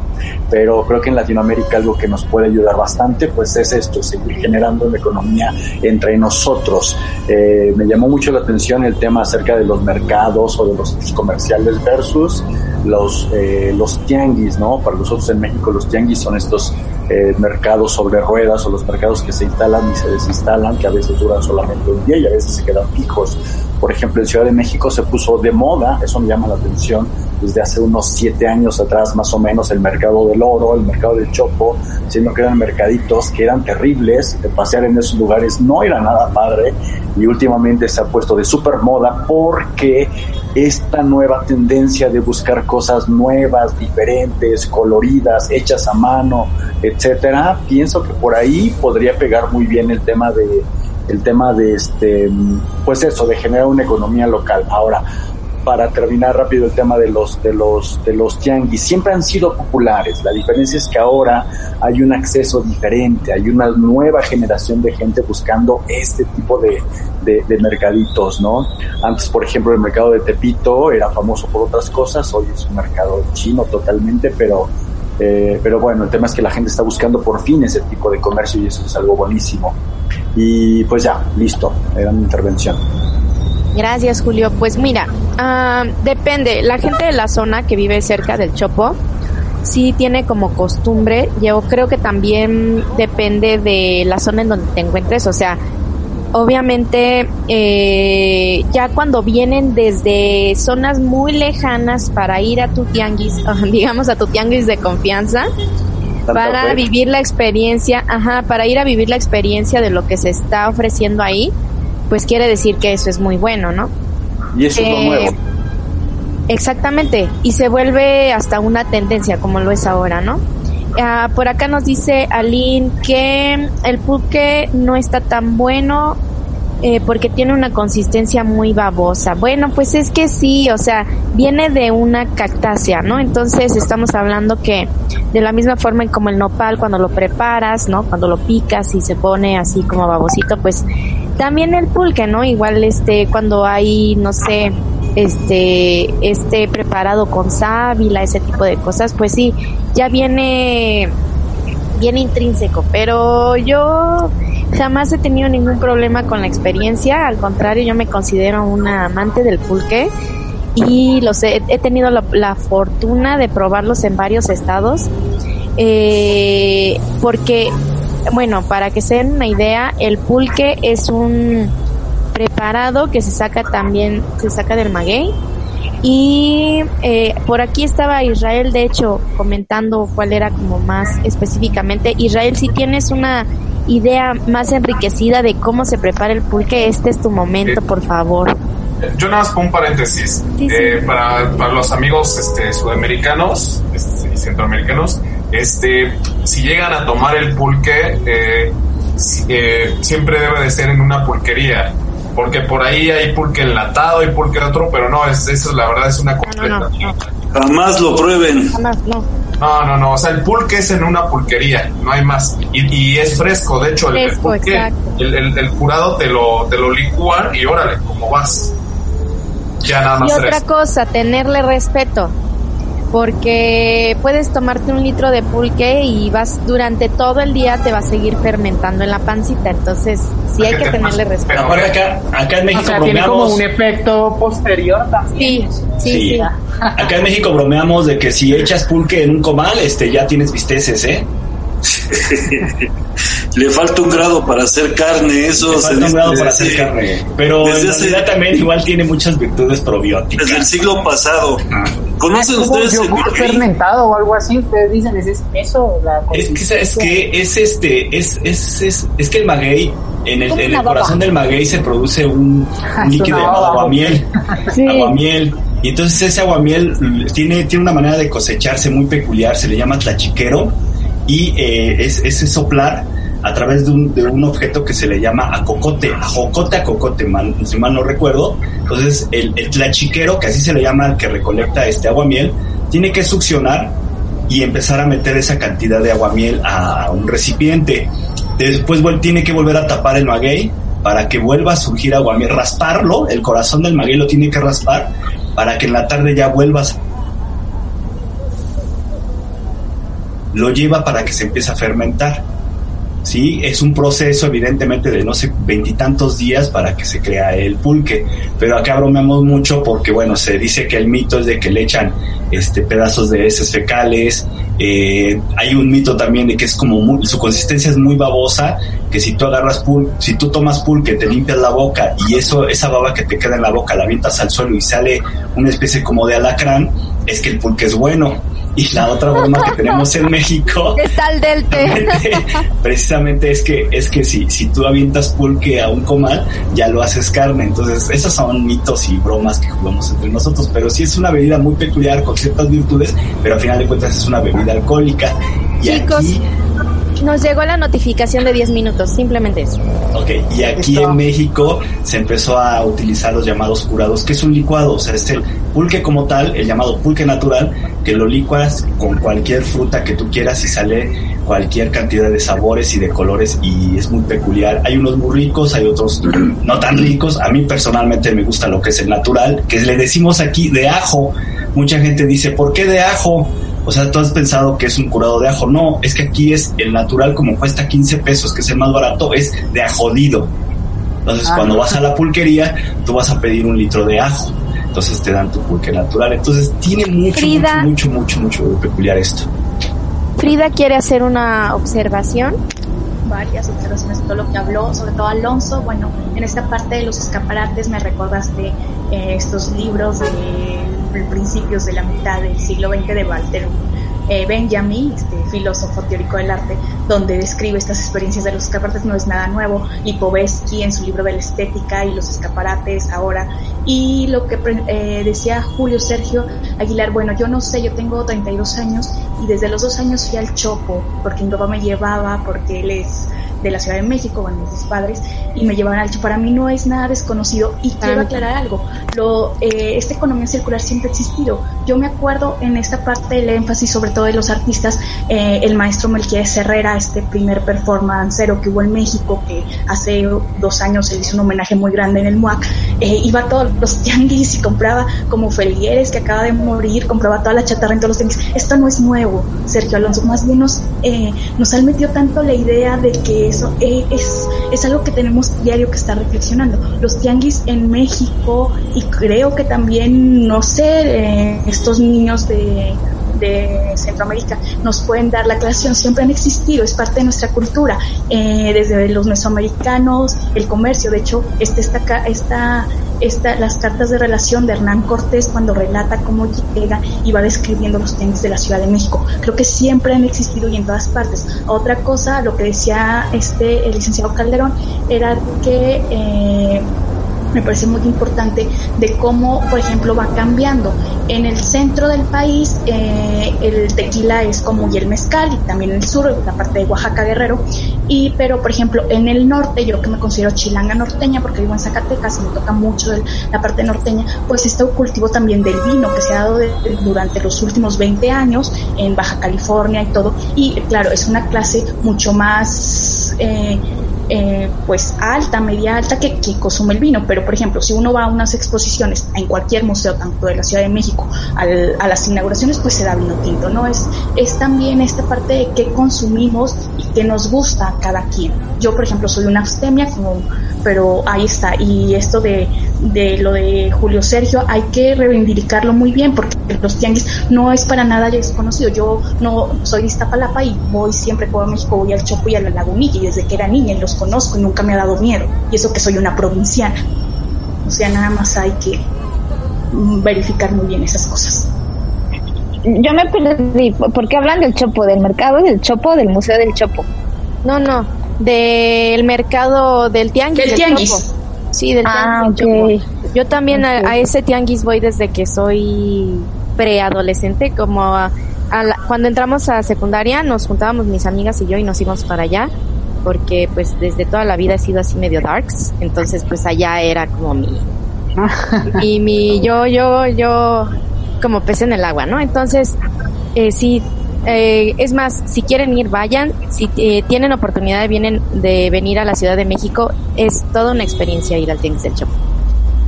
pero creo que en Latinoamérica algo que nos puede ayudar bastante, pues es esto, seguir generando una economía entre nosotros. Eh, me llamó mucho la atención el tema acerca de los mercados o de los comerciales versus los, eh, los tianguis, ¿no? Para nosotros en México los tianguis son estos eh, mercados sobre ruedas o los mercados que se instalan y se desinstalan, que a veces duran solamente un día y a veces se quedan fijos. Por ejemplo, en Ciudad de México se puso de moda, eso me llama la atención, desde hace unos siete años atrás más o menos, el mercado del oro, el mercado del chopo, siendo que eran mercaditos que eran terribles, de pasear en esos lugares no era nada padre y últimamente se ha puesto de super moda porque esta nueva tendencia de buscar cosas nuevas, diferentes, coloridas, hechas a mano, etcétera, pienso que por ahí podría pegar muy bien el tema de el tema de este pues eso de generar una economía local. Ahora, para terminar rápido el tema de los de los de los tianguis siempre han sido populares la diferencia es que ahora hay un acceso diferente hay una nueva generación de gente buscando este tipo de, de, de mercaditos no antes por ejemplo el mercado de Tepito era famoso por otras cosas hoy es un mercado chino totalmente pero eh, pero bueno, el tema es que la gente está buscando por fin ese tipo de comercio y eso es algo buenísimo. Y pues ya, listo, era mi intervención. Gracias, Julio. Pues mira, uh, depende. La gente de la zona que vive cerca del Chopo sí tiene como costumbre. Yo creo que también depende de la zona en donde te encuentres. O sea, obviamente eh, ya cuando vienen desde zonas muy lejanas para ir a tu tianguis, digamos a tu tianguis de confianza, para vivir la experiencia, ajá, para ir a vivir la experiencia de lo que se está ofreciendo ahí, pues quiere decir que eso es muy bueno, ¿no? Y eso eh, es lo nuevo. Exactamente, y se vuelve hasta una tendencia como lo es ahora, ¿no? Uh, por acá nos dice Aline que el pulque no está tan bueno eh, porque tiene una consistencia muy babosa. Bueno, pues es que sí, o sea, viene de una cactácea, ¿no? Entonces estamos hablando que de la misma forma en como el nopal cuando lo preparas, ¿no? Cuando lo picas y se pone así como babosito, pues también el pulque, ¿no? Igual este cuando hay, no sé, este este preparado con sábila, ese tipo de cosas, pues sí, ya viene bien intrínseco, pero yo jamás he tenido ningún problema con la experiencia, al contrario, yo me considero una amante del pulque y los he, he tenido la, fortuna de probarlos en varios estados, eh, porque, bueno, para que se den una idea, el pulque es un preparado que se saca también, se saca del maguey, y eh, por aquí estaba Israel, de hecho, comentando cuál era como más específicamente. Israel, si tienes una idea más enriquecida de cómo se prepara el pulque, este es tu momento, por favor. Yo nada más pongo un paréntesis. Sí, sí. Eh, para, para los amigos este, sudamericanos este, y centroamericanos, este, si llegan a tomar el pulque, eh, si- eh, siempre debe de ser en una pulquería. Porque por ahí hay pulque enlatado y pulque otro, pero no, es, eso la verdad es una completa. Jamás lo prueben. Jamás, no. No, no, no. O sea, el pulque es en una pulquería, no hay más. Y, y es fresco, de hecho, el, pulque, el, el- el curado te lo, te lo licúan y órale, como vas. Ya nada Y más otra tres. cosa, tenerle respeto. Porque puedes tomarte un litro de pulque y vas durante todo el día te va a seguir fermentando en la pancita. Entonces, sí hay que tenerle respeto. Aparte acá, acá en México o sea, tiene como bromeamos. un efecto posterior también. Sí, Sí. sí, sí. Acá en México bromeamos de que si echas pulque en un comal, este ya tienes bisteces, ¿eh? Le falta un grado para hacer carne, eso Le se falta un grado para hacer carne. Pero desde en realidad también igual tiene muchas virtudes probióticas. Desde el siglo pasado. ¿Conocen ustedes el fermentado o algo así, ustedes dicen, ¿es eso? La Es que sabes que es este, es, es, es, es que el maguey, en el, en el corazón del maguey se produce un, un Es líquido llamado baba. aguamiel. Sí. Aguamiel. Y entonces ese aguamiel tiene, tiene una manera de cosecharse muy peculiar, se le llama tlachiquero y eh, es, es soplar a través de un, de un objeto que se le llama acocote, ajocote, acocote, mal, si mal no recuerdo. Entonces el, el tlachiquero, que así se le llama al que recolecta este aguamiel, tiene que succionar y empezar a meter esa cantidad de aguamiel a un recipiente. Después tiene que volver a tapar el maguey para que vuelva a surgir aguamiel, rasparlo, el corazón del maguey lo tiene que raspar para que en la tarde ya vuelvas. Lo lleva para que se empiece a fermentar. Sí, es un proceso evidentemente de no sé, veintitantos días para que se crea el pulque. Pero acá bromeamos mucho porque, bueno, se dice que el mito es de que le echan este, pedazos de heces fecales. Eh, hay un mito también de que es como muy- su consistencia es muy babosa, que si tú agarras pul, si tú tomas pulque, te limpias la boca y eso, esa baba que te queda en la boca la avientas al suelo y sale una especie como de alacrán, es que el pulque es bueno. Y la otra broma que tenemos en México Está el delte. precisamente es que es que si, si tú avientas pulque a un comal, ya lo haces carne. Entonces, esos son mitos y bromas que jugamos entre nosotros. Pero sí es una bebida muy peculiar con ciertas virtudes, pero al final de cuentas es una bebida alcohólica. Y Chicos, aquí, nos llegó la notificación de 10 minutos, simplemente eso. ok, y aquí en México se empezó a utilizar los llamados curados, que es un licuado, o sea, es el pulque como tal, el llamado pulque natural, que lo licuas con cualquier fruta que tú quieras y sale cualquier cantidad de sabores y de colores y es muy peculiar. Hay unos muy ricos, hay otros no tan ricos. A mí personalmente me gusta lo que es el natural, que le decimos aquí de ajo. Mucha gente dice, ¿por qué de ajo? O sea, tú has pensado que es un curado de ajo. No, es que aquí es el natural, como cuesta 15 pesos, que es el más barato, es de ajodido. Entonces, Ah. cuando vas a la pulquería, tú vas a pedir un litro de ajo. Entonces te dan tu pulque natural. Entonces tiene mucho, Frida. mucho, mucho, mucho, mucho peculiar esto. Frida quiere hacer una observación. varias observaciones de todo lo que habló, sobre todo Alonso. Bueno, en esta parte de los escaparates me recordaste eh, estos libros de, de principios de la mitad del siglo XX de Walter eh, Benjamin, este filósofo teórico del arte, donde describe estas experiencias de los escaparates, no es nada nuevo, y Povesky en su libro de la estética y los escaparates ahora, y lo que eh, decía Julio Sergio Aguilar, bueno, yo no sé, yo tengo 32 años y desde los dos años fui al Chopo, porque mi papá me llevaba, porque él es de la Ciudad de México, bueno, mis padres, y me llevaban al Chopo. Para mí no es nada desconocido y quiero aclarar algo. Lo, eh, esta economía circular siempre ha existido. Yo me acuerdo en esta parte del énfasis, sobre todo de los artistas, eh, el maestro Melquiades Herrera, este primer performancero que hubo en México, que hace dos años se hizo un homenaje muy grande en el MUAC, eh, iba a todos los tianguis y compraba como Felgueres, que acaba de morir, compraba toda la chatarra en todos los tianguis. Esto no es nuevo, Sergio Alonso, más bien nos, eh, nos han metido tanto la idea de que eso eh, es, es algo que tenemos diario que estar reflexionando. Los tianguis en México y creo que también, no sé, eh, estos niños de de Centroamérica nos pueden dar la aclaración, siempre han existido, es parte de nuestra cultura, eh, desde los mesoamericanos, el comercio, de hecho, este, esta, esta, esta, las cartas de relación de Hernán Cortés cuando relata cómo llega y va describiendo los tenis de la Ciudad de México, creo que siempre han existido y en todas partes. Otra cosa, lo que decía este el licenciado Calderón, era que eh, me parece muy importante de cómo, por ejemplo, va cambiando. En el centro del país eh, el tequila es como y el mezcal y también en el sur, la parte de Oaxaca Guerrero. Y pero, por ejemplo, en el norte, yo que me considero chilanga norteña porque vivo en Zacatecas y me toca mucho la parte norteña, pues está un cultivo también del vino que se ha dado durante los últimos 20 años en Baja California y todo. Y claro, es una clase mucho más... Eh, eh, pues alta, media alta que, consume el vino. Pero por ejemplo, si uno va a unas exposiciones en cualquier museo, tanto de la Ciudad de México, al, a las inauguraciones, pues se da vino tinto, ¿no? Es, es también esta parte de qué consumimos y qué nos gusta a cada quien. Yo, por ejemplo, soy una abstemia, como, pero ahí está. Y esto de, de lo de Julio Sergio, hay que reivindicarlo muy bien porque los tianguis no es para nada desconocido. Yo no soy de Iztapalapa y voy siempre por México, voy al Chopo y a la Lagunilla y desde que era niña los conozco y nunca me ha dado miedo. Y eso que soy una provinciana. O sea, nada más hay que verificar muy bien esas cosas. Yo me perdí, ¿por qué hablan del Chopo? ¿Del mercado del Chopo del Museo del Chopo? No, no, del mercado del tianguis. Del tianguis. Sí, del ah, tianguis. Okay. Yo también a, a, ese tianguis voy desde que soy preadolescente, como a, a la, cuando entramos a secundaria nos juntábamos mis amigas y yo y nos íbamos para allá porque pues desde toda la vida he sido así medio darks, entonces pues allá era como mi y mi yo yo yo como pez en el agua, ¿no? Entonces eh, sí eh, es más, si quieren ir, vayan. Si eh, tienen oportunidad de, vienen, de venir a la Ciudad de México, es toda una experiencia ir al Tianguis del Chopo.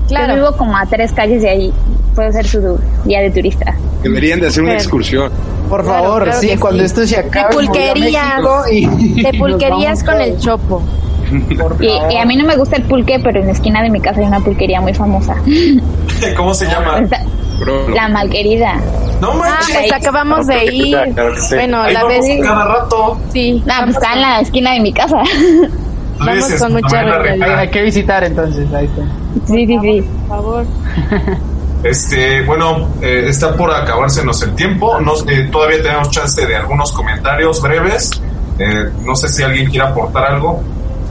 Claro. Yo vivo como a tres calles de ahí. Puede ser su día de turista. Deberían de hacer una excursión. Por claro, favor, claro sí, cuando sí. esto se acabe. De pulquerías. Y, de pulquerías con el Chopo. Y, y, a mí no me gusta el pulque, pero en la esquina de mi casa hay una pulquería muy famosa. ¿Cómo se llama? La Malquerida. No manches. Ah, pues acabamos de ir. Claro sí. Bueno, Ahí la vamos vez. cada rato. Sí. No, pues está en la esquina de mi casa. Vamos con mucha regularidad. Hay que visitar entonces. Ahí está. Sí, sí, sí. Por favor. Este, bueno, eh, está por acabársenos el tiempo. No, eh, todavía tenemos chance de algunos comentarios breves. Eh, no sé si alguien quiere aportar algo.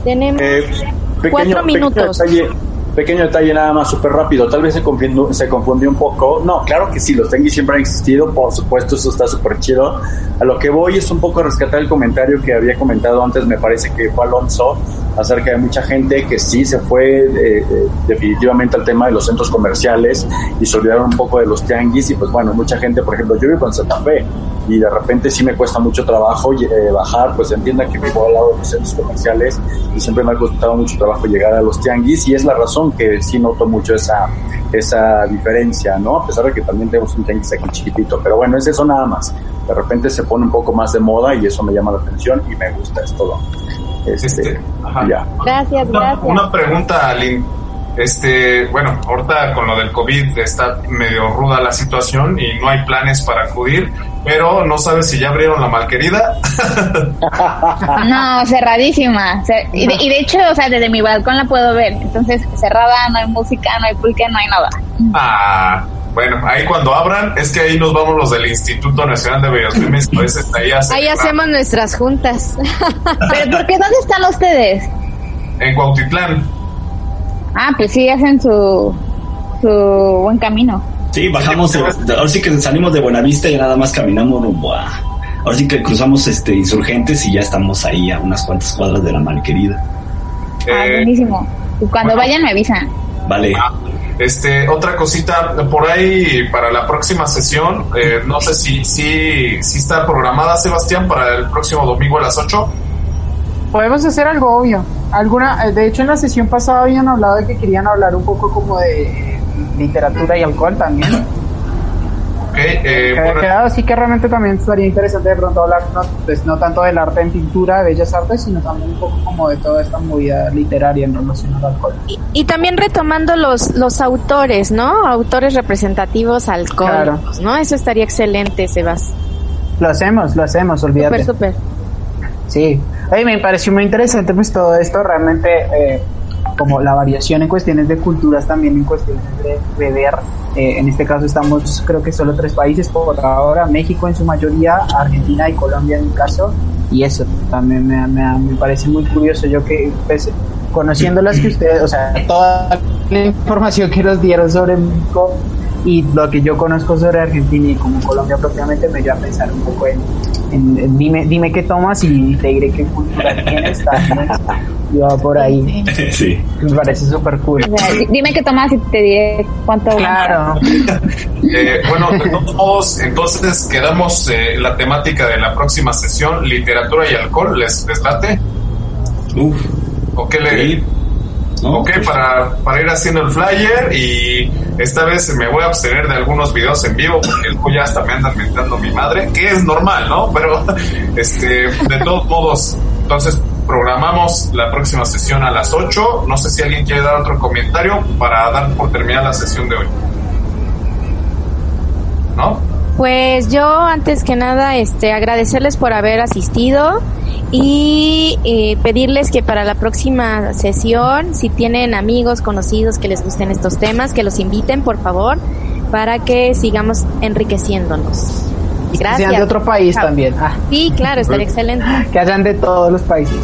Tenemos pequeño, cuatro minutos. Pequeño detalle, pequeño detalle nada más súper rápido. Tal vez se confundió, se confundió un poco. No, claro que sí, los tenguis siempre han existido. Por supuesto, eso está súper chido. A lo que voy es un poco rescatar el comentario que había comentado antes, me parece que fue Alonso, acerca de mucha gente que sí se fue eh, eh, definitivamente al tema de los centros comerciales y se olvidaron un poco de los tianguis. Y pues bueno, mucha gente, por ejemplo, yo vivo en Santa Fe y de repente sí me cuesta mucho trabajo eh, bajar, pues entienda que vivo al lado de los centros comerciales y siempre me ha costado mucho trabajo llegar a los tianguis y es la razón que sí noto mucho esa, esa diferencia, ¿no? A pesar de que también tenemos un tianguis aquí chiquitito, pero bueno, es eso nada más. De repente se pone un poco más de moda y eso me llama la atención y me gusta, es todo. Este, Este, ajá. ya. Gracias, Una, gracias. una pregunta, Lynn. Este, bueno, ahorita con lo del COVID está medio ruda la situación y no hay planes para acudir, pero no sabes si ya abrieron la malquerida. No, cerradísima. Cer- y, de, y de hecho, o sea, desde mi balcón la puedo ver. Entonces, cerrada, no hay música, no hay pulque, no hay nada. Ah, bueno, ahí cuando abran, es que ahí nos vamos los del Instituto Nacional de Bellas veces ahí hacemos nuestras juntas. ¿Pero por qué? ¿Dónde están ustedes? En Cuautitlán. Ah, pues sí, hacen su, su buen camino. Sí, bajamos, de- de- ahora sí que salimos de Buenavista y nada más caminamos rumbo a... Ahora sí que cruzamos este insurgentes y ya estamos ahí a unas cuantas cuadras de la malquerida. Ah, Eh, buenísimo. Y cuando bueno. vayan me avisan. Vale. Este, otra cosita, por ahí para la próxima sesión, eh, no sé si, si, si está programada, Sebastián, para el próximo domingo a las 8. Podemos hacer algo obvio. Alguna, eh, de hecho, en la sesión pasada habían hablado de que querían hablar un poco como de literatura y alcohol también. Ok, eh, quedado así que realmente también sería interesante de pronto hablar no, pues, no tanto del arte en pintura, de bellas artes, sino también un poco como de toda esta movida literaria en relación al alcohol. Y también retomando los, los autores, ¿no? Autores representativos alcohólicos, ¿no? Eso estaría excelente, Sebas. Lo hacemos, lo hacemos, olvídate. Súper, súper. Sí, Oye, me pareció muy interesante pues todo esto, realmente eh, como la variación en cuestiones de culturas también en cuestiones de beber. Eh, en este caso estamos creo que solo tres países por ahora, México en su mayoría, Argentina y Colombia en mi caso. Y eso también me, me, me parece muy curioso yo que pues, conociendo las que ustedes, o sea, toda la información que nos dieron sobre México y lo que yo conozco sobre Argentina y como Colombia propiamente me dio a pensar un poco en, en- en dime, dime qué tomas y te diré qué cultura tienes. Y va por ahí. Sí. Me parece súper cool. O sea, di- dime qué tomas y te diré cuánto. Claro. Eh, bueno, de todos modos, entonces quedamos eh, la temática de la próxima sesión, literatura y alcohol, ¿les, les late? Uf. ¿O qué le... Ok, para, para ir haciendo el flyer y esta vez me voy a abstener de algunos videos en vivo porque luego ya hasta me andan mentando mi madre, que es normal, ¿no? Pero, este, de todos modos, entonces programamos la próxima sesión a las 8. No sé si alguien quiere dar otro comentario para dar por terminada la sesión de hoy. ¿No? Pues yo antes que nada este agradecerles por haber asistido y eh, pedirles que para la próxima sesión si tienen amigos conocidos que les gusten estos temas que los inviten por favor para que sigamos enriqueciéndonos. Que Gracias. sean de otro país Chao. también. Ah, Sí, claro, estaría excelente. que hayan de todos los países.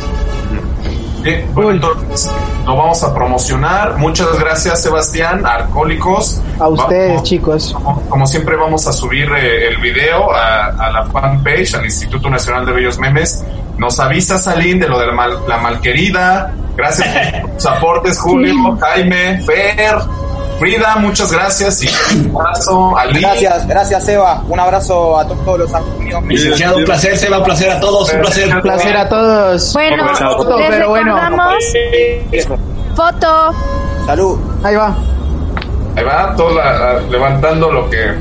Bien, bueno, entonces lo vamos a promocionar. Muchas gracias, Sebastián, Alcohólicos. A ustedes, Vamos- chicos. Como, como siempre vamos a subir eh, el video a, a la fanpage, al Instituto Nacional de Bellos Memes. Nos avisa Salín de lo de la, mal- la malquerida. Gracias por tus aportes, Julio, Jaime, Fer, Frida, muchas gracias y un abrazo. Ali. Gracias, gracias Eva. Un abrazo a to- todos los amigos. Licenciado, un placer, Seba, un placer a todos, un placer. Un placer a todos. Bueno, Foto, les pero bueno. foto. Salud. Ahí va. Ahí va, todo la- la- levantando lo que,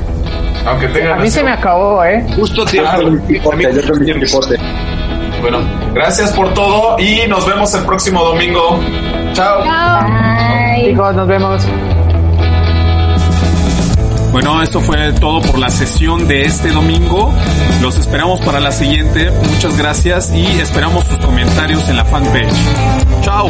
aunque tengan A mí se me acabó, ¿eh? Justo tiempo. Ah. Bueno, gracias por todo y nos vemos el próximo domingo. Chao. Bye. Chicos, nos vemos. Bueno, esto fue todo por la sesión de este domingo. Los esperamos para la siguiente. Muchas gracias y esperamos sus comentarios en la fanpage. Chao.